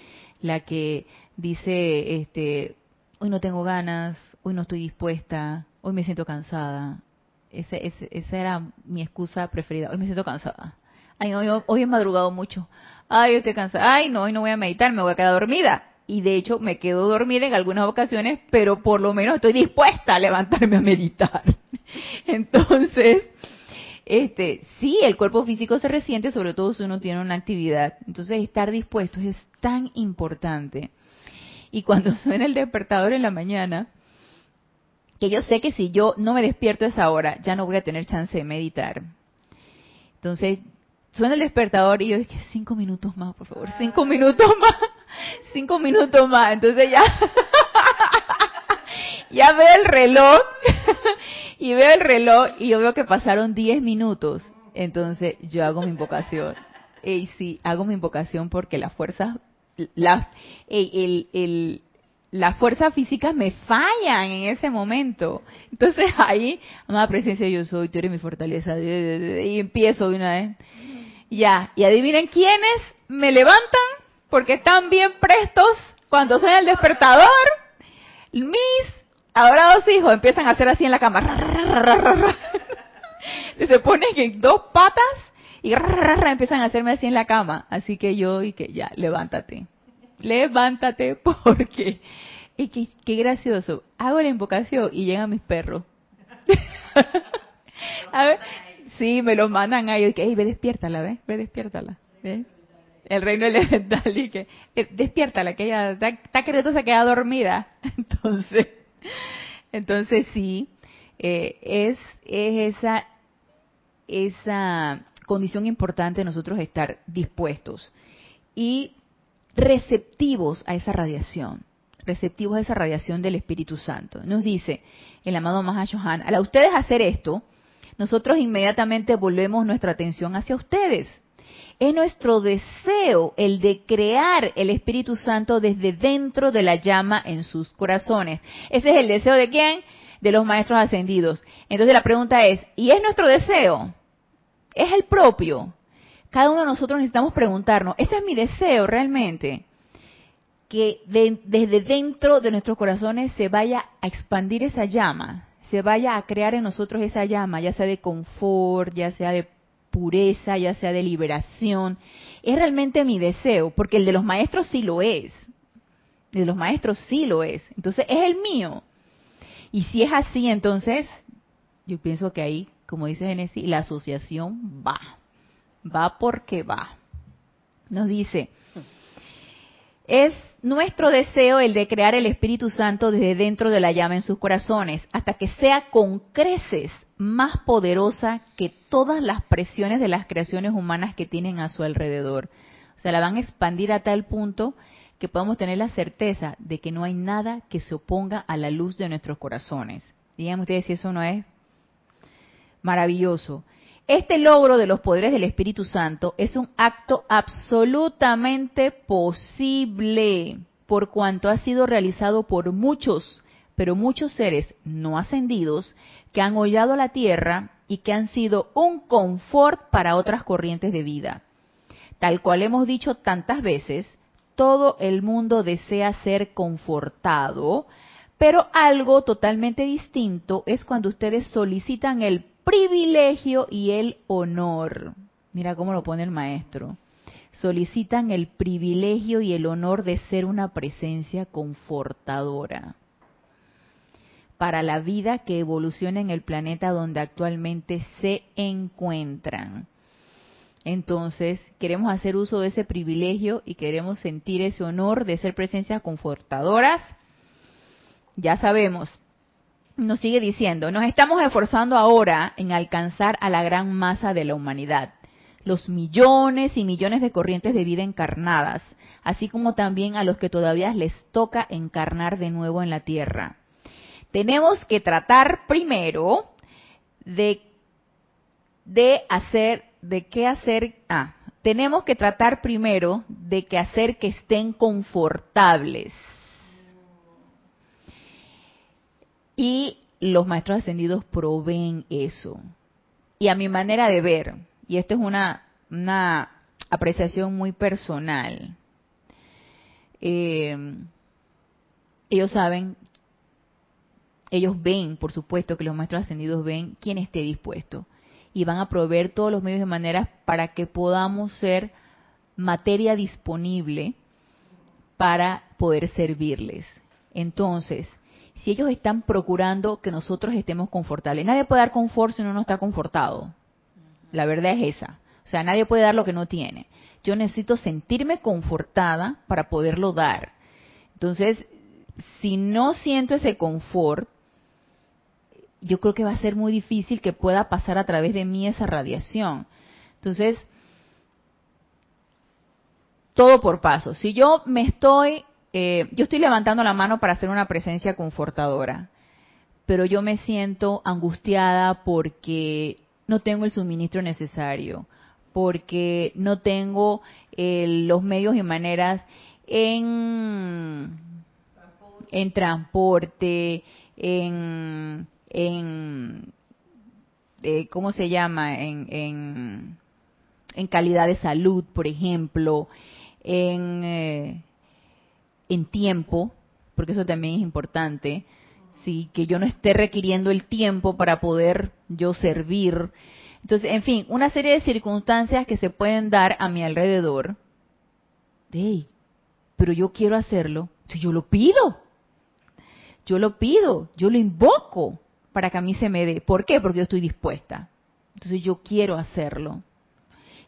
la que dice, este, hoy no tengo ganas, hoy no estoy dispuesta, hoy me siento cansada, Ese, esa era mi excusa preferida. Hoy me siento cansada. Ay, hoy, hoy he madrugado mucho. Ay, estoy cansada. Ay, no, hoy no voy a meditar, me voy a quedar dormida. Y de hecho me quedo dormida en algunas ocasiones, pero por lo menos estoy dispuesta a levantarme a meditar. Entonces, este, sí, el cuerpo físico se resiente, sobre todo si uno tiene una actividad. Entonces, estar dispuesto es tan importante. Y cuando suena el despertador en la mañana, que yo sé que si yo no me despierto a esa hora, ya no voy a tener chance de meditar. Entonces, suena el despertador y yo dije, cinco minutos más, por favor, cinco minutos más, cinco minutos más. Entonces ya, ya veo el reloj y veo el reloj y yo veo que pasaron diez minutos. Entonces yo hago mi invocación. Y sí, hago mi invocación porque las fuerzas, las, el, el, las fuerzas físicas me fallan en ese momento. Entonces ahí, amada presencia, yo soy, tú eres mi fortaleza. Y empiezo de una vez. Ya, y adivinen quiénes me levantan porque están bien prestos cuando suena el despertador. Mis adorados hijos empiezan a hacer así en la cama. Se ponen en dos patas y empiezan a hacerme así en la cama. Así que yo y que ya, levántate levántate porque y qué, qué gracioso. Hago la invocación y llegan mis perros. a sí, me lo mandan ahí. Que, hey, ve, despiértala, ve, ve, despiértala. ¿ve? El reino elemental y que, eh, despiértala, que ella está, está se queda dormida. Entonces, entonces sí, eh, es, es esa, esa condición importante de nosotros estar dispuestos. Y receptivos a esa radiación, receptivos a esa radiación del Espíritu Santo. Nos dice el amado Mahashohan, al ustedes hacer esto, nosotros inmediatamente volvemos nuestra atención hacia ustedes. Es nuestro deseo el de crear el Espíritu Santo desde dentro de la llama en sus corazones. Ese es el deseo de quién? De los maestros ascendidos. Entonces la pregunta es, ¿y es nuestro deseo? ¿Es el propio? cada uno de nosotros necesitamos preguntarnos, ¿este es mi deseo realmente? Que desde dentro de nuestros corazones se vaya a expandir esa llama, se vaya a crear en nosotros esa llama, ya sea de confort, ya sea de pureza, ya sea de liberación. Es realmente mi deseo, porque el de los maestros sí lo es. El de los maestros sí lo es. Entonces es el mío. Y si es así, entonces yo pienso que ahí, como dice Genesis, la asociación va va porque va. Nos dice, es nuestro deseo el de crear el Espíritu Santo desde dentro de la llama en sus corazones, hasta que sea con creces más poderosa que todas las presiones de las creaciones humanas que tienen a su alrededor. O sea, la van a expandir a tal punto que podamos tener la certeza de que no hay nada que se oponga a la luz de nuestros corazones. Díganme ustedes si eso no es maravilloso. Este logro de los poderes del Espíritu Santo es un acto absolutamente posible por cuanto ha sido realizado por muchos, pero muchos seres no ascendidos que han hollado la tierra y que han sido un confort para otras corrientes de vida. Tal cual hemos dicho tantas veces, todo el mundo desea ser confortado, pero algo totalmente distinto es cuando ustedes solicitan el privilegio y el honor. Mira cómo lo pone el maestro. Solicitan el privilegio y el honor de ser una presencia confortadora para la vida que evoluciona en el planeta donde actualmente se encuentran. Entonces, queremos hacer uso de ese privilegio y queremos sentir ese honor de ser presencias confortadoras. Ya sabemos, nos sigue diciendo, nos estamos esforzando ahora en alcanzar a la gran masa de la humanidad, los millones y millones de corrientes de vida encarnadas, así como también a los que todavía les toca encarnar de nuevo en la Tierra. Tenemos que tratar primero de, de hacer, de qué hacer, ah, tenemos que tratar primero de que hacer que estén confortables Y los maestros ascendidos proveen eso. Y a mi manera de ver, y esto es una, una apreciación muy personal, eh, ellos saben ellos ven, por supuesto que los maestros ascendidos ven quién esté dispuesto y van a proveer todos los medios de manera para que podamos ser materia disponible para poder servirles. Entonces, si ellos están procurando que nosotros estemos confortables, nadie puede dar confort si uno no está confortado. La verdad es esa. O sea, nadie puede dar lo que no tiene. Yo necesito sentirme confortada para poderlo dar. Entonces, si no siento ese confort, yo creo que va a ser muy difícil que pueda pasar a través de mí esa radiación. Entonces, todo por paso. Si yo me estoy, eh, yo estoy levantando la mano para hacer una presencia confortadora, pero yo me siento angustiada porque no tengo el suministro necesario, porque no tengo los medios y maneras en, en transporte, en en eh, ¿cómo se llama? En, en, en, calidad de salud, por ejemplo, en, eh, en tiempo, porque eso también es importante, sí, que yo no esté requiriendo el tiempo para poder yo servir. Entonces, en fin, una serie de circunstancias que se pueden dar a mi alrededor. Hey, pero yo quiero hacerlo, yo lo pido. Yo lo pido, yo lo invoco para que a mí se me dé. ¿Por qué? Porque yo estoy dispuesta. Entonces yo quiero hacerlo.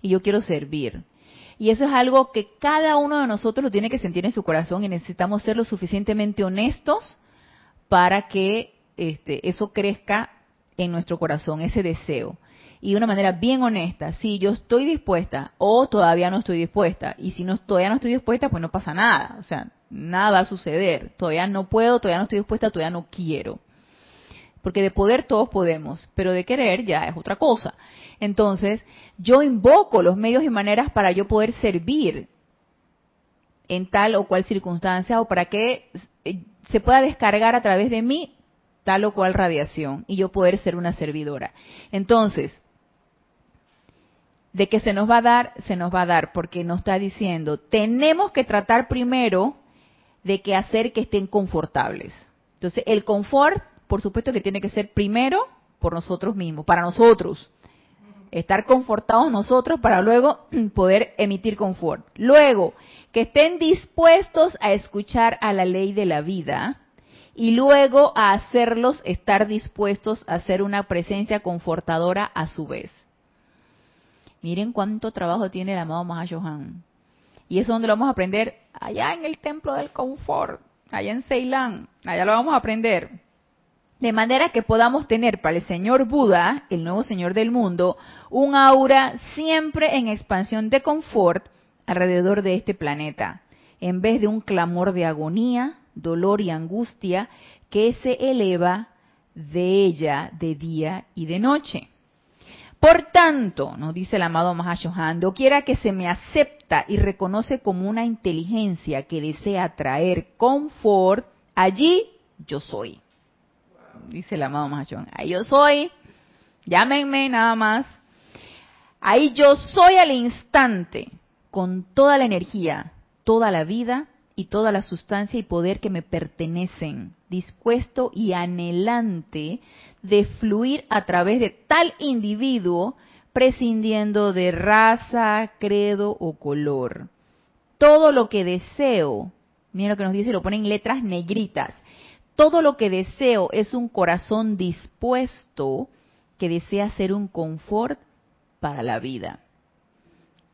Y yo quiero servir. Y eso es algo que cada uno de nosotros lo tiene que sentir en su corazón y necesitamos ser lo suficientemente honestos para que este, eso crezca en nuestro corazón, ese deseo. Y de una manera bien honesta, si yo estoy dispuesta o todavía no estoy dispuesta. Y si no, todavía no estoy dispuesta, pues no pasa nada. O sea, nada va a suceder. Todavía no puedo, todavía no estoy dispuesta, todavía no quiero. Porque de poder todos podemos, pero de querer ya es otra cosa. Entonces, yo invoco los medios y maneras para yo poder servir en tal o cual circunstancia o para que eh, se pueda descargar a través de mí tal o cual radiación y yo poder ser una servidora. Entonces, de que se nos va a dar, se nos va a dar, porque nos está diciendo, tenemos que tratar primero de que hacer que estén confortables. Entonces, el confort por supuesto que tiene que ser primero por nosotros mismos, para nosotros. Estar confortados nosotros para luego poder emitir confort. Luego, que estén dispuestos a escuchar a la ley de la vida y luego a hacerlos estar dispuestos a hacer una presencia confortadora a su vez. Miren cuánto trabajo tiene el amado Mahashohan. Y eso es donde lo vamos a aprender allá en el templo del confort, allá en Ceilán. Allá lo vamos a aprender. De manera que podamos tener para el Señor Buda, el nuevo Señor del mundo, un aura siempre en expansión de confort alrededor de este planeta, en vez de un clamor de agonía, dolor y angustia que se eleva de ella de día y de noche. Por tanto, nos dice el amado Mahashohan, quiera que se me acepta y reconoce como una inteligencia que desea traer confort, allí yo soy dice el amado Mahachón. Ahí yo soy, llámenme nada más. Ahí yo soy al instante, con toda la energía, toda la vida y toda la sustancia y poder que me pertenecen, dispuesto y anhelante de fluir a través de tal individuo, prescindiendo de raza, credo o color. Todo lo que deseo, miren lo que nos dice, lo pone en letras negritas, todo lo que deseo es un corazón dispuesto que desea ser un confort para la vida.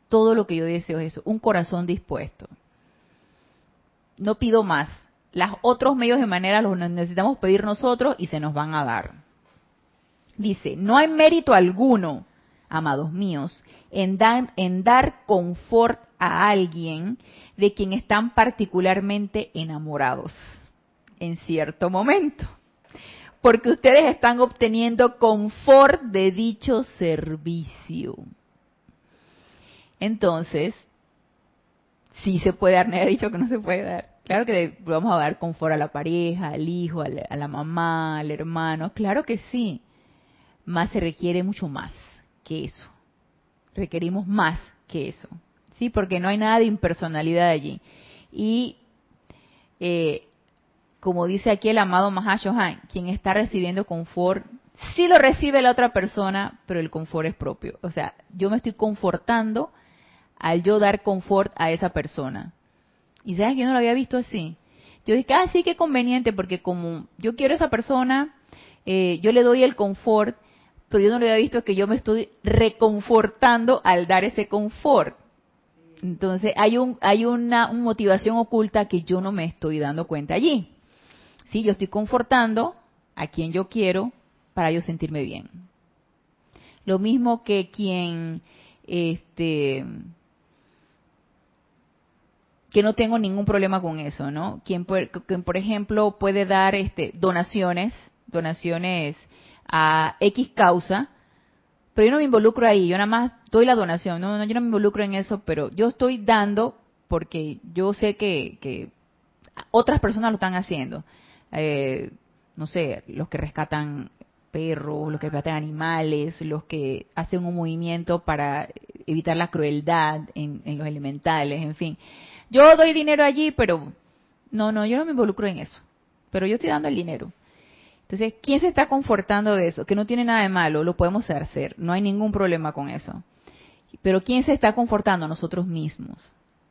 Todo lo que yo deseo es eso, un corazón dispuesto. No pido más. Los otros medios de manera los necesitamos pedir nosotros y se nos van a dar. Dice, no hay mérito alguno, amados míos, en dar, en dar confort a alguien de quien están particularmente enamorados en cierto momento, porque ustedes están obteniendo confort de dicho servicio. Entonces, sí se puede dar, no he dicho que no se puede dar. Claro que vamos a dar confort a la pareja, al hijo, a la, mamá, al hermano, claro que sí. Más se requiere mucho más que eso. Requerimos más que eso. Sí, porque no hay nada de impersonalidad allí. Y eh, como dice aquí el amado Mahashohan, quien está recibiendo confort, sí lo recibe la otra persona, pero el confort es propio. O sea, yo me estoy confortando al yo dar confort a esa persona. Y sabes que yo no lo había visto así. Yo dije, ah, sí, qué conveniente, porque como yo quiero a esa persona, eh, yo le doy el confort, pero yo no lo había visto que yo me estoy reconfortando al dar ese confort. Entonces hay un hay una, motivación oculta que yo no me estoy dando cuenta allí. Sí, yo estoy confortando a quien yo quiero para yo sentirme bien. Lo mismo que quien este que no tengo ningún problema con eso, ¿no? Quien, por ejemplo, puede dar este, donaciones, donaciones a X causa, pero yo no me involucro ahí, yo nada más doy la donación, no, yo no me involucro en eso, pero yo estoy dando porque yo sé que, otras personas lo están haciendo. Eh, no sé, los que rescatan perros, los que rescatan animales, los que hacen un movimiento para evitar la crueldad en los elementales, en fin. Yo doy dinero allí, pero no, no, yo no me involucro en eso. Pero yo estoy dando el dinero. Entonces, ¿quién se está confortando de eso? Que no tiene nada de malo, lo podemos hacer, no hay ningún problema con eso. Pero ¿quién se está confortando? Nosotros mismos.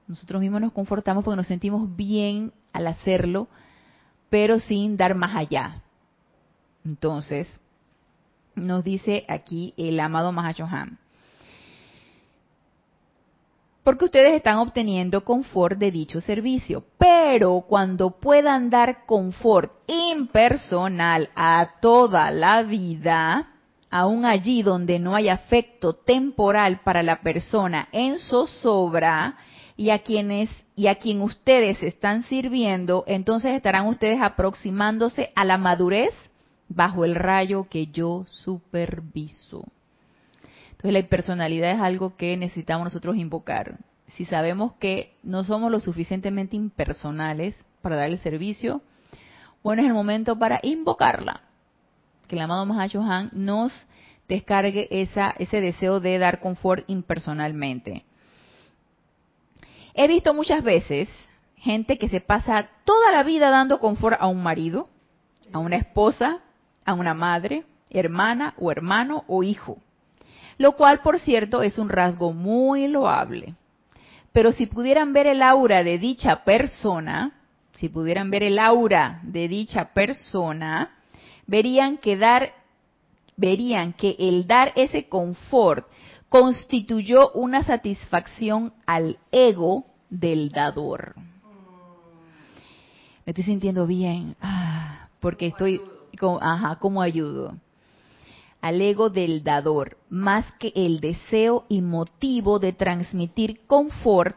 Nosotros mismos nos confortamos porque nos sentimos bien al hacerlo, pero sin dar más allá. Entonces, nos dice aquí el amado Mahachohan porque ustedes están obteniendo confort de dicho servicio. Pero cuando puedan dar confort impersonal a toda la vida, aún allí donde no hay afecto temporal para la persona en zozobra y a quienes y a quien ustedes están sirviendo, entonces estarán ustedes aproximándose a la madurez bajo el rayo que yo superviso. Entonces la impersonalidad es algo que necesitamos nosotros invocar. Si sabemos que no somos lo suficientemente impersonales para dar el servicio, bueno, es el momento para invocarla. Que el amado Mahacho Han nos descargue esa, ese deseo de dar confort impersonalmente. He visto muchas veces gente que se pasa toda la vida dando confort a un marido, a una esposa, a una madre, hermana o hermano o hijo lo cual, por cierto, es un rasgo muy loable. Pero si pudieran ver el aura de dicha persona, si pudieran ver el aura de dicha persona, verían que dar verían que el dar ese confort constituyó una satisfacción al ego del dador. Me estoy sintiendo bien, ah, porque estoy, ajá, ¿cómo ayudo? al ego del dador, más que el deseo y motivo de transmitir confort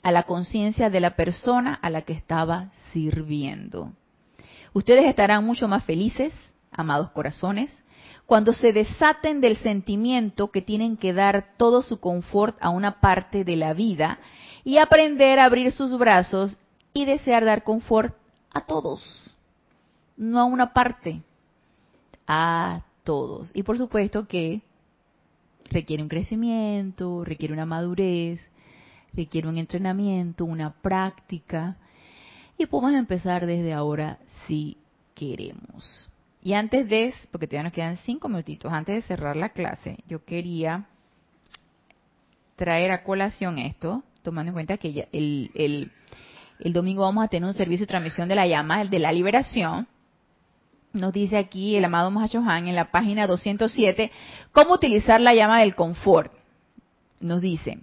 a la conciencia de la persona a la que estaba sirviendo. Ustedes estarán mucho más felices, amados corazones, cuando se desaten del sentimiento que tienen que dar todo su confort a una parte de la vida y aprender a abrir sus brazos y desear dar confort a todos, no a una parte, a todos. Y por supuesto que requiere un crecimiento, requiere una madurez, requiere un entrenamiento, una práctica. Y podemos empezar desde ahora si queremos. Y antes de, porque todavía nos quedan cinco minutitos, antes de cerrar la clase, yo quería traer a colación esto, tomando en cuenta que el, el, el domingo vamos a tener un servicio de transmisión de la llama de la liberación nos dice aquí el amado Han en la página 207 cómo utilizar la llama del confort. Nos dice,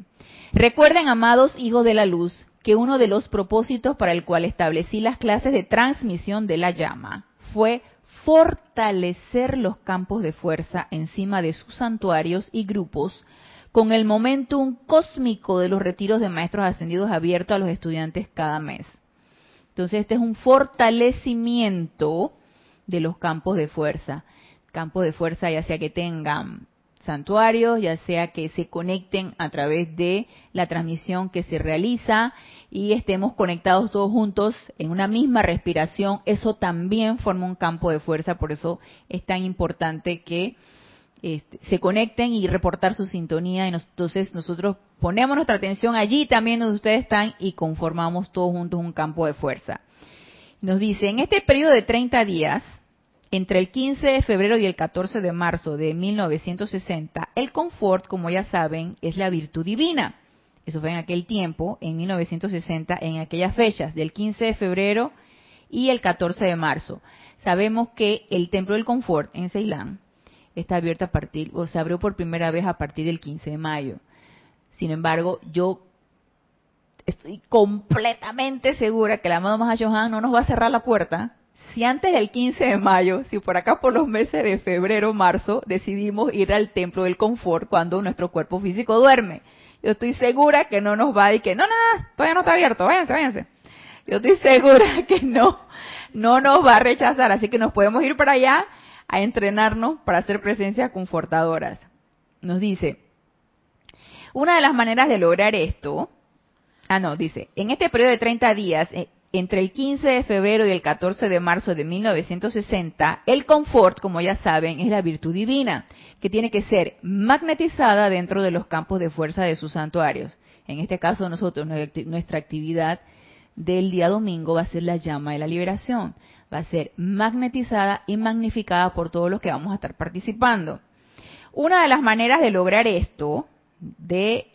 recuerden, amados hijos de la luz, que uno de los propósitos para el cual establecí las clases de transmisión de la llama fue fortalecer los campos de fuerza encima de sus santuarios y grupos con el momentum cósmico de los retiros de maestros ascendidos abiertos a los estudiantes cada mes. Entonces, este es un fortalecimiento de los campos de fuerza. Campos de fuerza ya sea que tengan santuarios, ya sea que se conecten a través de la transmisión que se realiza y estemos conectados todos juntos en una misma respiración, eso también forma un campo de fuerza, por eso es tan importante que este, se conecten y reportar su sintonía y entonces nosotros ponemos nuestra atención allí también donde ustedes están y conformamos todos juntos un campo de fuerza. Nos dice, en este periodo de 30 días, entre el 15 de febrero y el 14 de marzo de 1960, el confort, como ya saben, es la virtud divina. Eso fue en aquel tiempo, en 1960, en aquellas fechas, del 15 de febrero y el 14 de marzo. Sabemos que el Templo del Confort en Ceilán está abierto a partir, o se abrió por primera vez a partir del 15 de mayo. Sin embargo, yo estoy completamente segura que la amado Mahashohan no nos va a cerrar la puerta si antes del 15 de mayo, si por acá por los meses de febrero, marzo, decidimos ir al templo del confort cuando nuestro cuerpo físico duerme. Yo estoy segura que no nos va decir que no, no, no, todavía no está abierto, váyanse, váyanse. Yo estoy segura que no, no nos va a rechazar, así que nos podemos ir para allá a entrenarnos para hacer presencias confortadoras. Nos dice, una de las maneras de lograr esto Ah, no, dice, en este periodo de 30 días, eh, entre el 15 de febrero y el 14 de marzo de 1960, el confort, como ya saben, es la virtud divina, que tiene que ser magnetizada dentro de los campos de fuerza de sus santuarios. En este caso, nosotros, nuestra actividad del día domingo va a ser la llama de la liberación. Va a ser magnetizada y magnificada por todos los que vamos a estar participando. Una de las maneras de lograr esto, de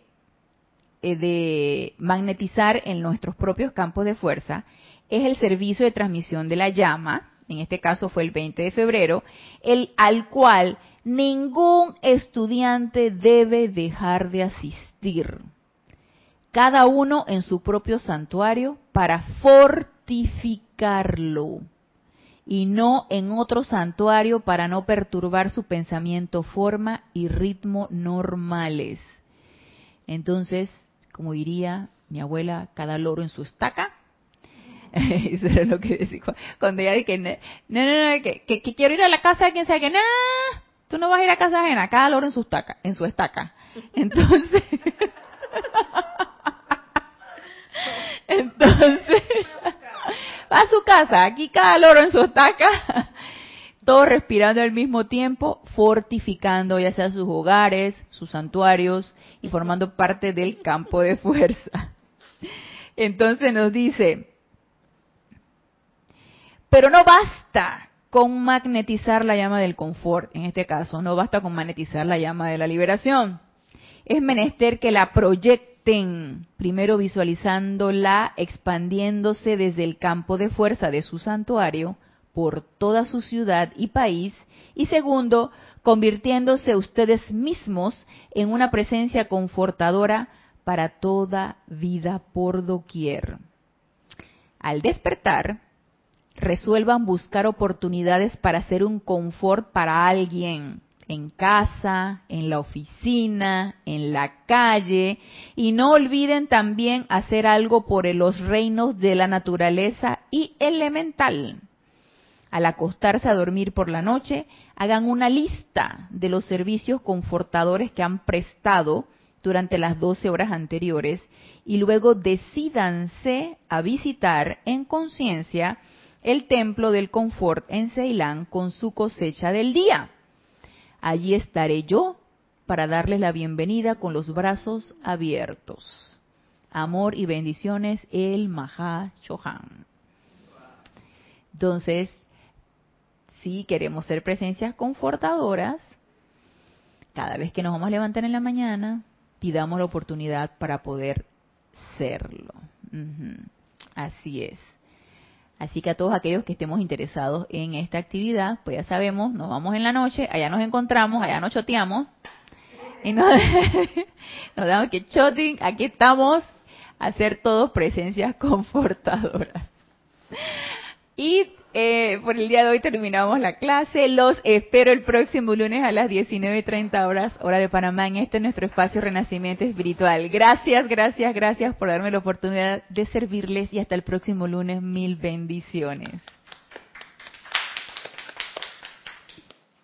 de magnetizar en nuestros propios campos de fuerza es el servicio de transmisión de la llama, en este caso fue el 20 de febrero, el al cual ningún estudiante debe dejar de asistir. Cada uno en su propio santuario para fortificarlo y no en otro santuario para no perturbar su pensamiento, forma y ritmo normales. Entonces, como diría mi abuela, cada loro en su estaca. Eso era lo que decía. Cuando ella dije, no, no, no, que, que, quiero ir a la casa de quien sea que, no, tú no vas a ir a casa ajena, cada loro en su estaca, en su estaca. Entonces, entonces, va a su casa, aquí cada loro en su estaca, todos respirando al mismo tiempo, fortificando ya sea sus hogares, sus santuarios, y formando parte del campo de fuerza. Entonces nos dice, pero no basta con magnetizar la llama del confort, en este caso, no basta con magnetizar la llama de la liberación. Es menester que la proyecten, primero visualizándola expandiéndose desde el campo de fuerza de su santuario por toda su ciudad y país, y segundo, convirtiéndose ustedes mismos en una presencia confortadora para toda vida por doquier. Al despertar, resuelvan buscar oportunidades para hacer un confort para alguien, en casa, en la oficina, en la calle, y no olviden también hacer algo por los reinos de la naturaleza y elemental al acostarse a dormir por la noche, hagan una lista de los servicios confortadores que han prestado durante las 12 horas anteriores y luego decídanse a visitar en conciencia el templo del confort en Ceilán con su cosecha del día. Allí estaré yo para darles la bienvenida con los brazos abiertos. Amor y bendiciones, el Maha Chohan. Entonces, si queremos ser presencias confortadoras, cada vez que nos vamos a levantar en la mañana, pidamos la oportunidad para poder serlo. Así es. Así que a todos aquellos que estemos interesados en esta actividad, pues ya sabemos, nos vamos en la noche, allá nos encontramos, allá nos choteamos. Y nos, damos que choting, aquí estamos, a hacer todos presencias confortadoras. Y eh, por el día de hoy terminamos la clase. Los espero el próximo lunes a las 19.30 horas, hora de Panamá, en este nuestro espacio Renacimiento Espiritual. Gracias, gracias, gracias por darme la oportunidad de servirles y hasta el próximo lunes. Mil bendiciones.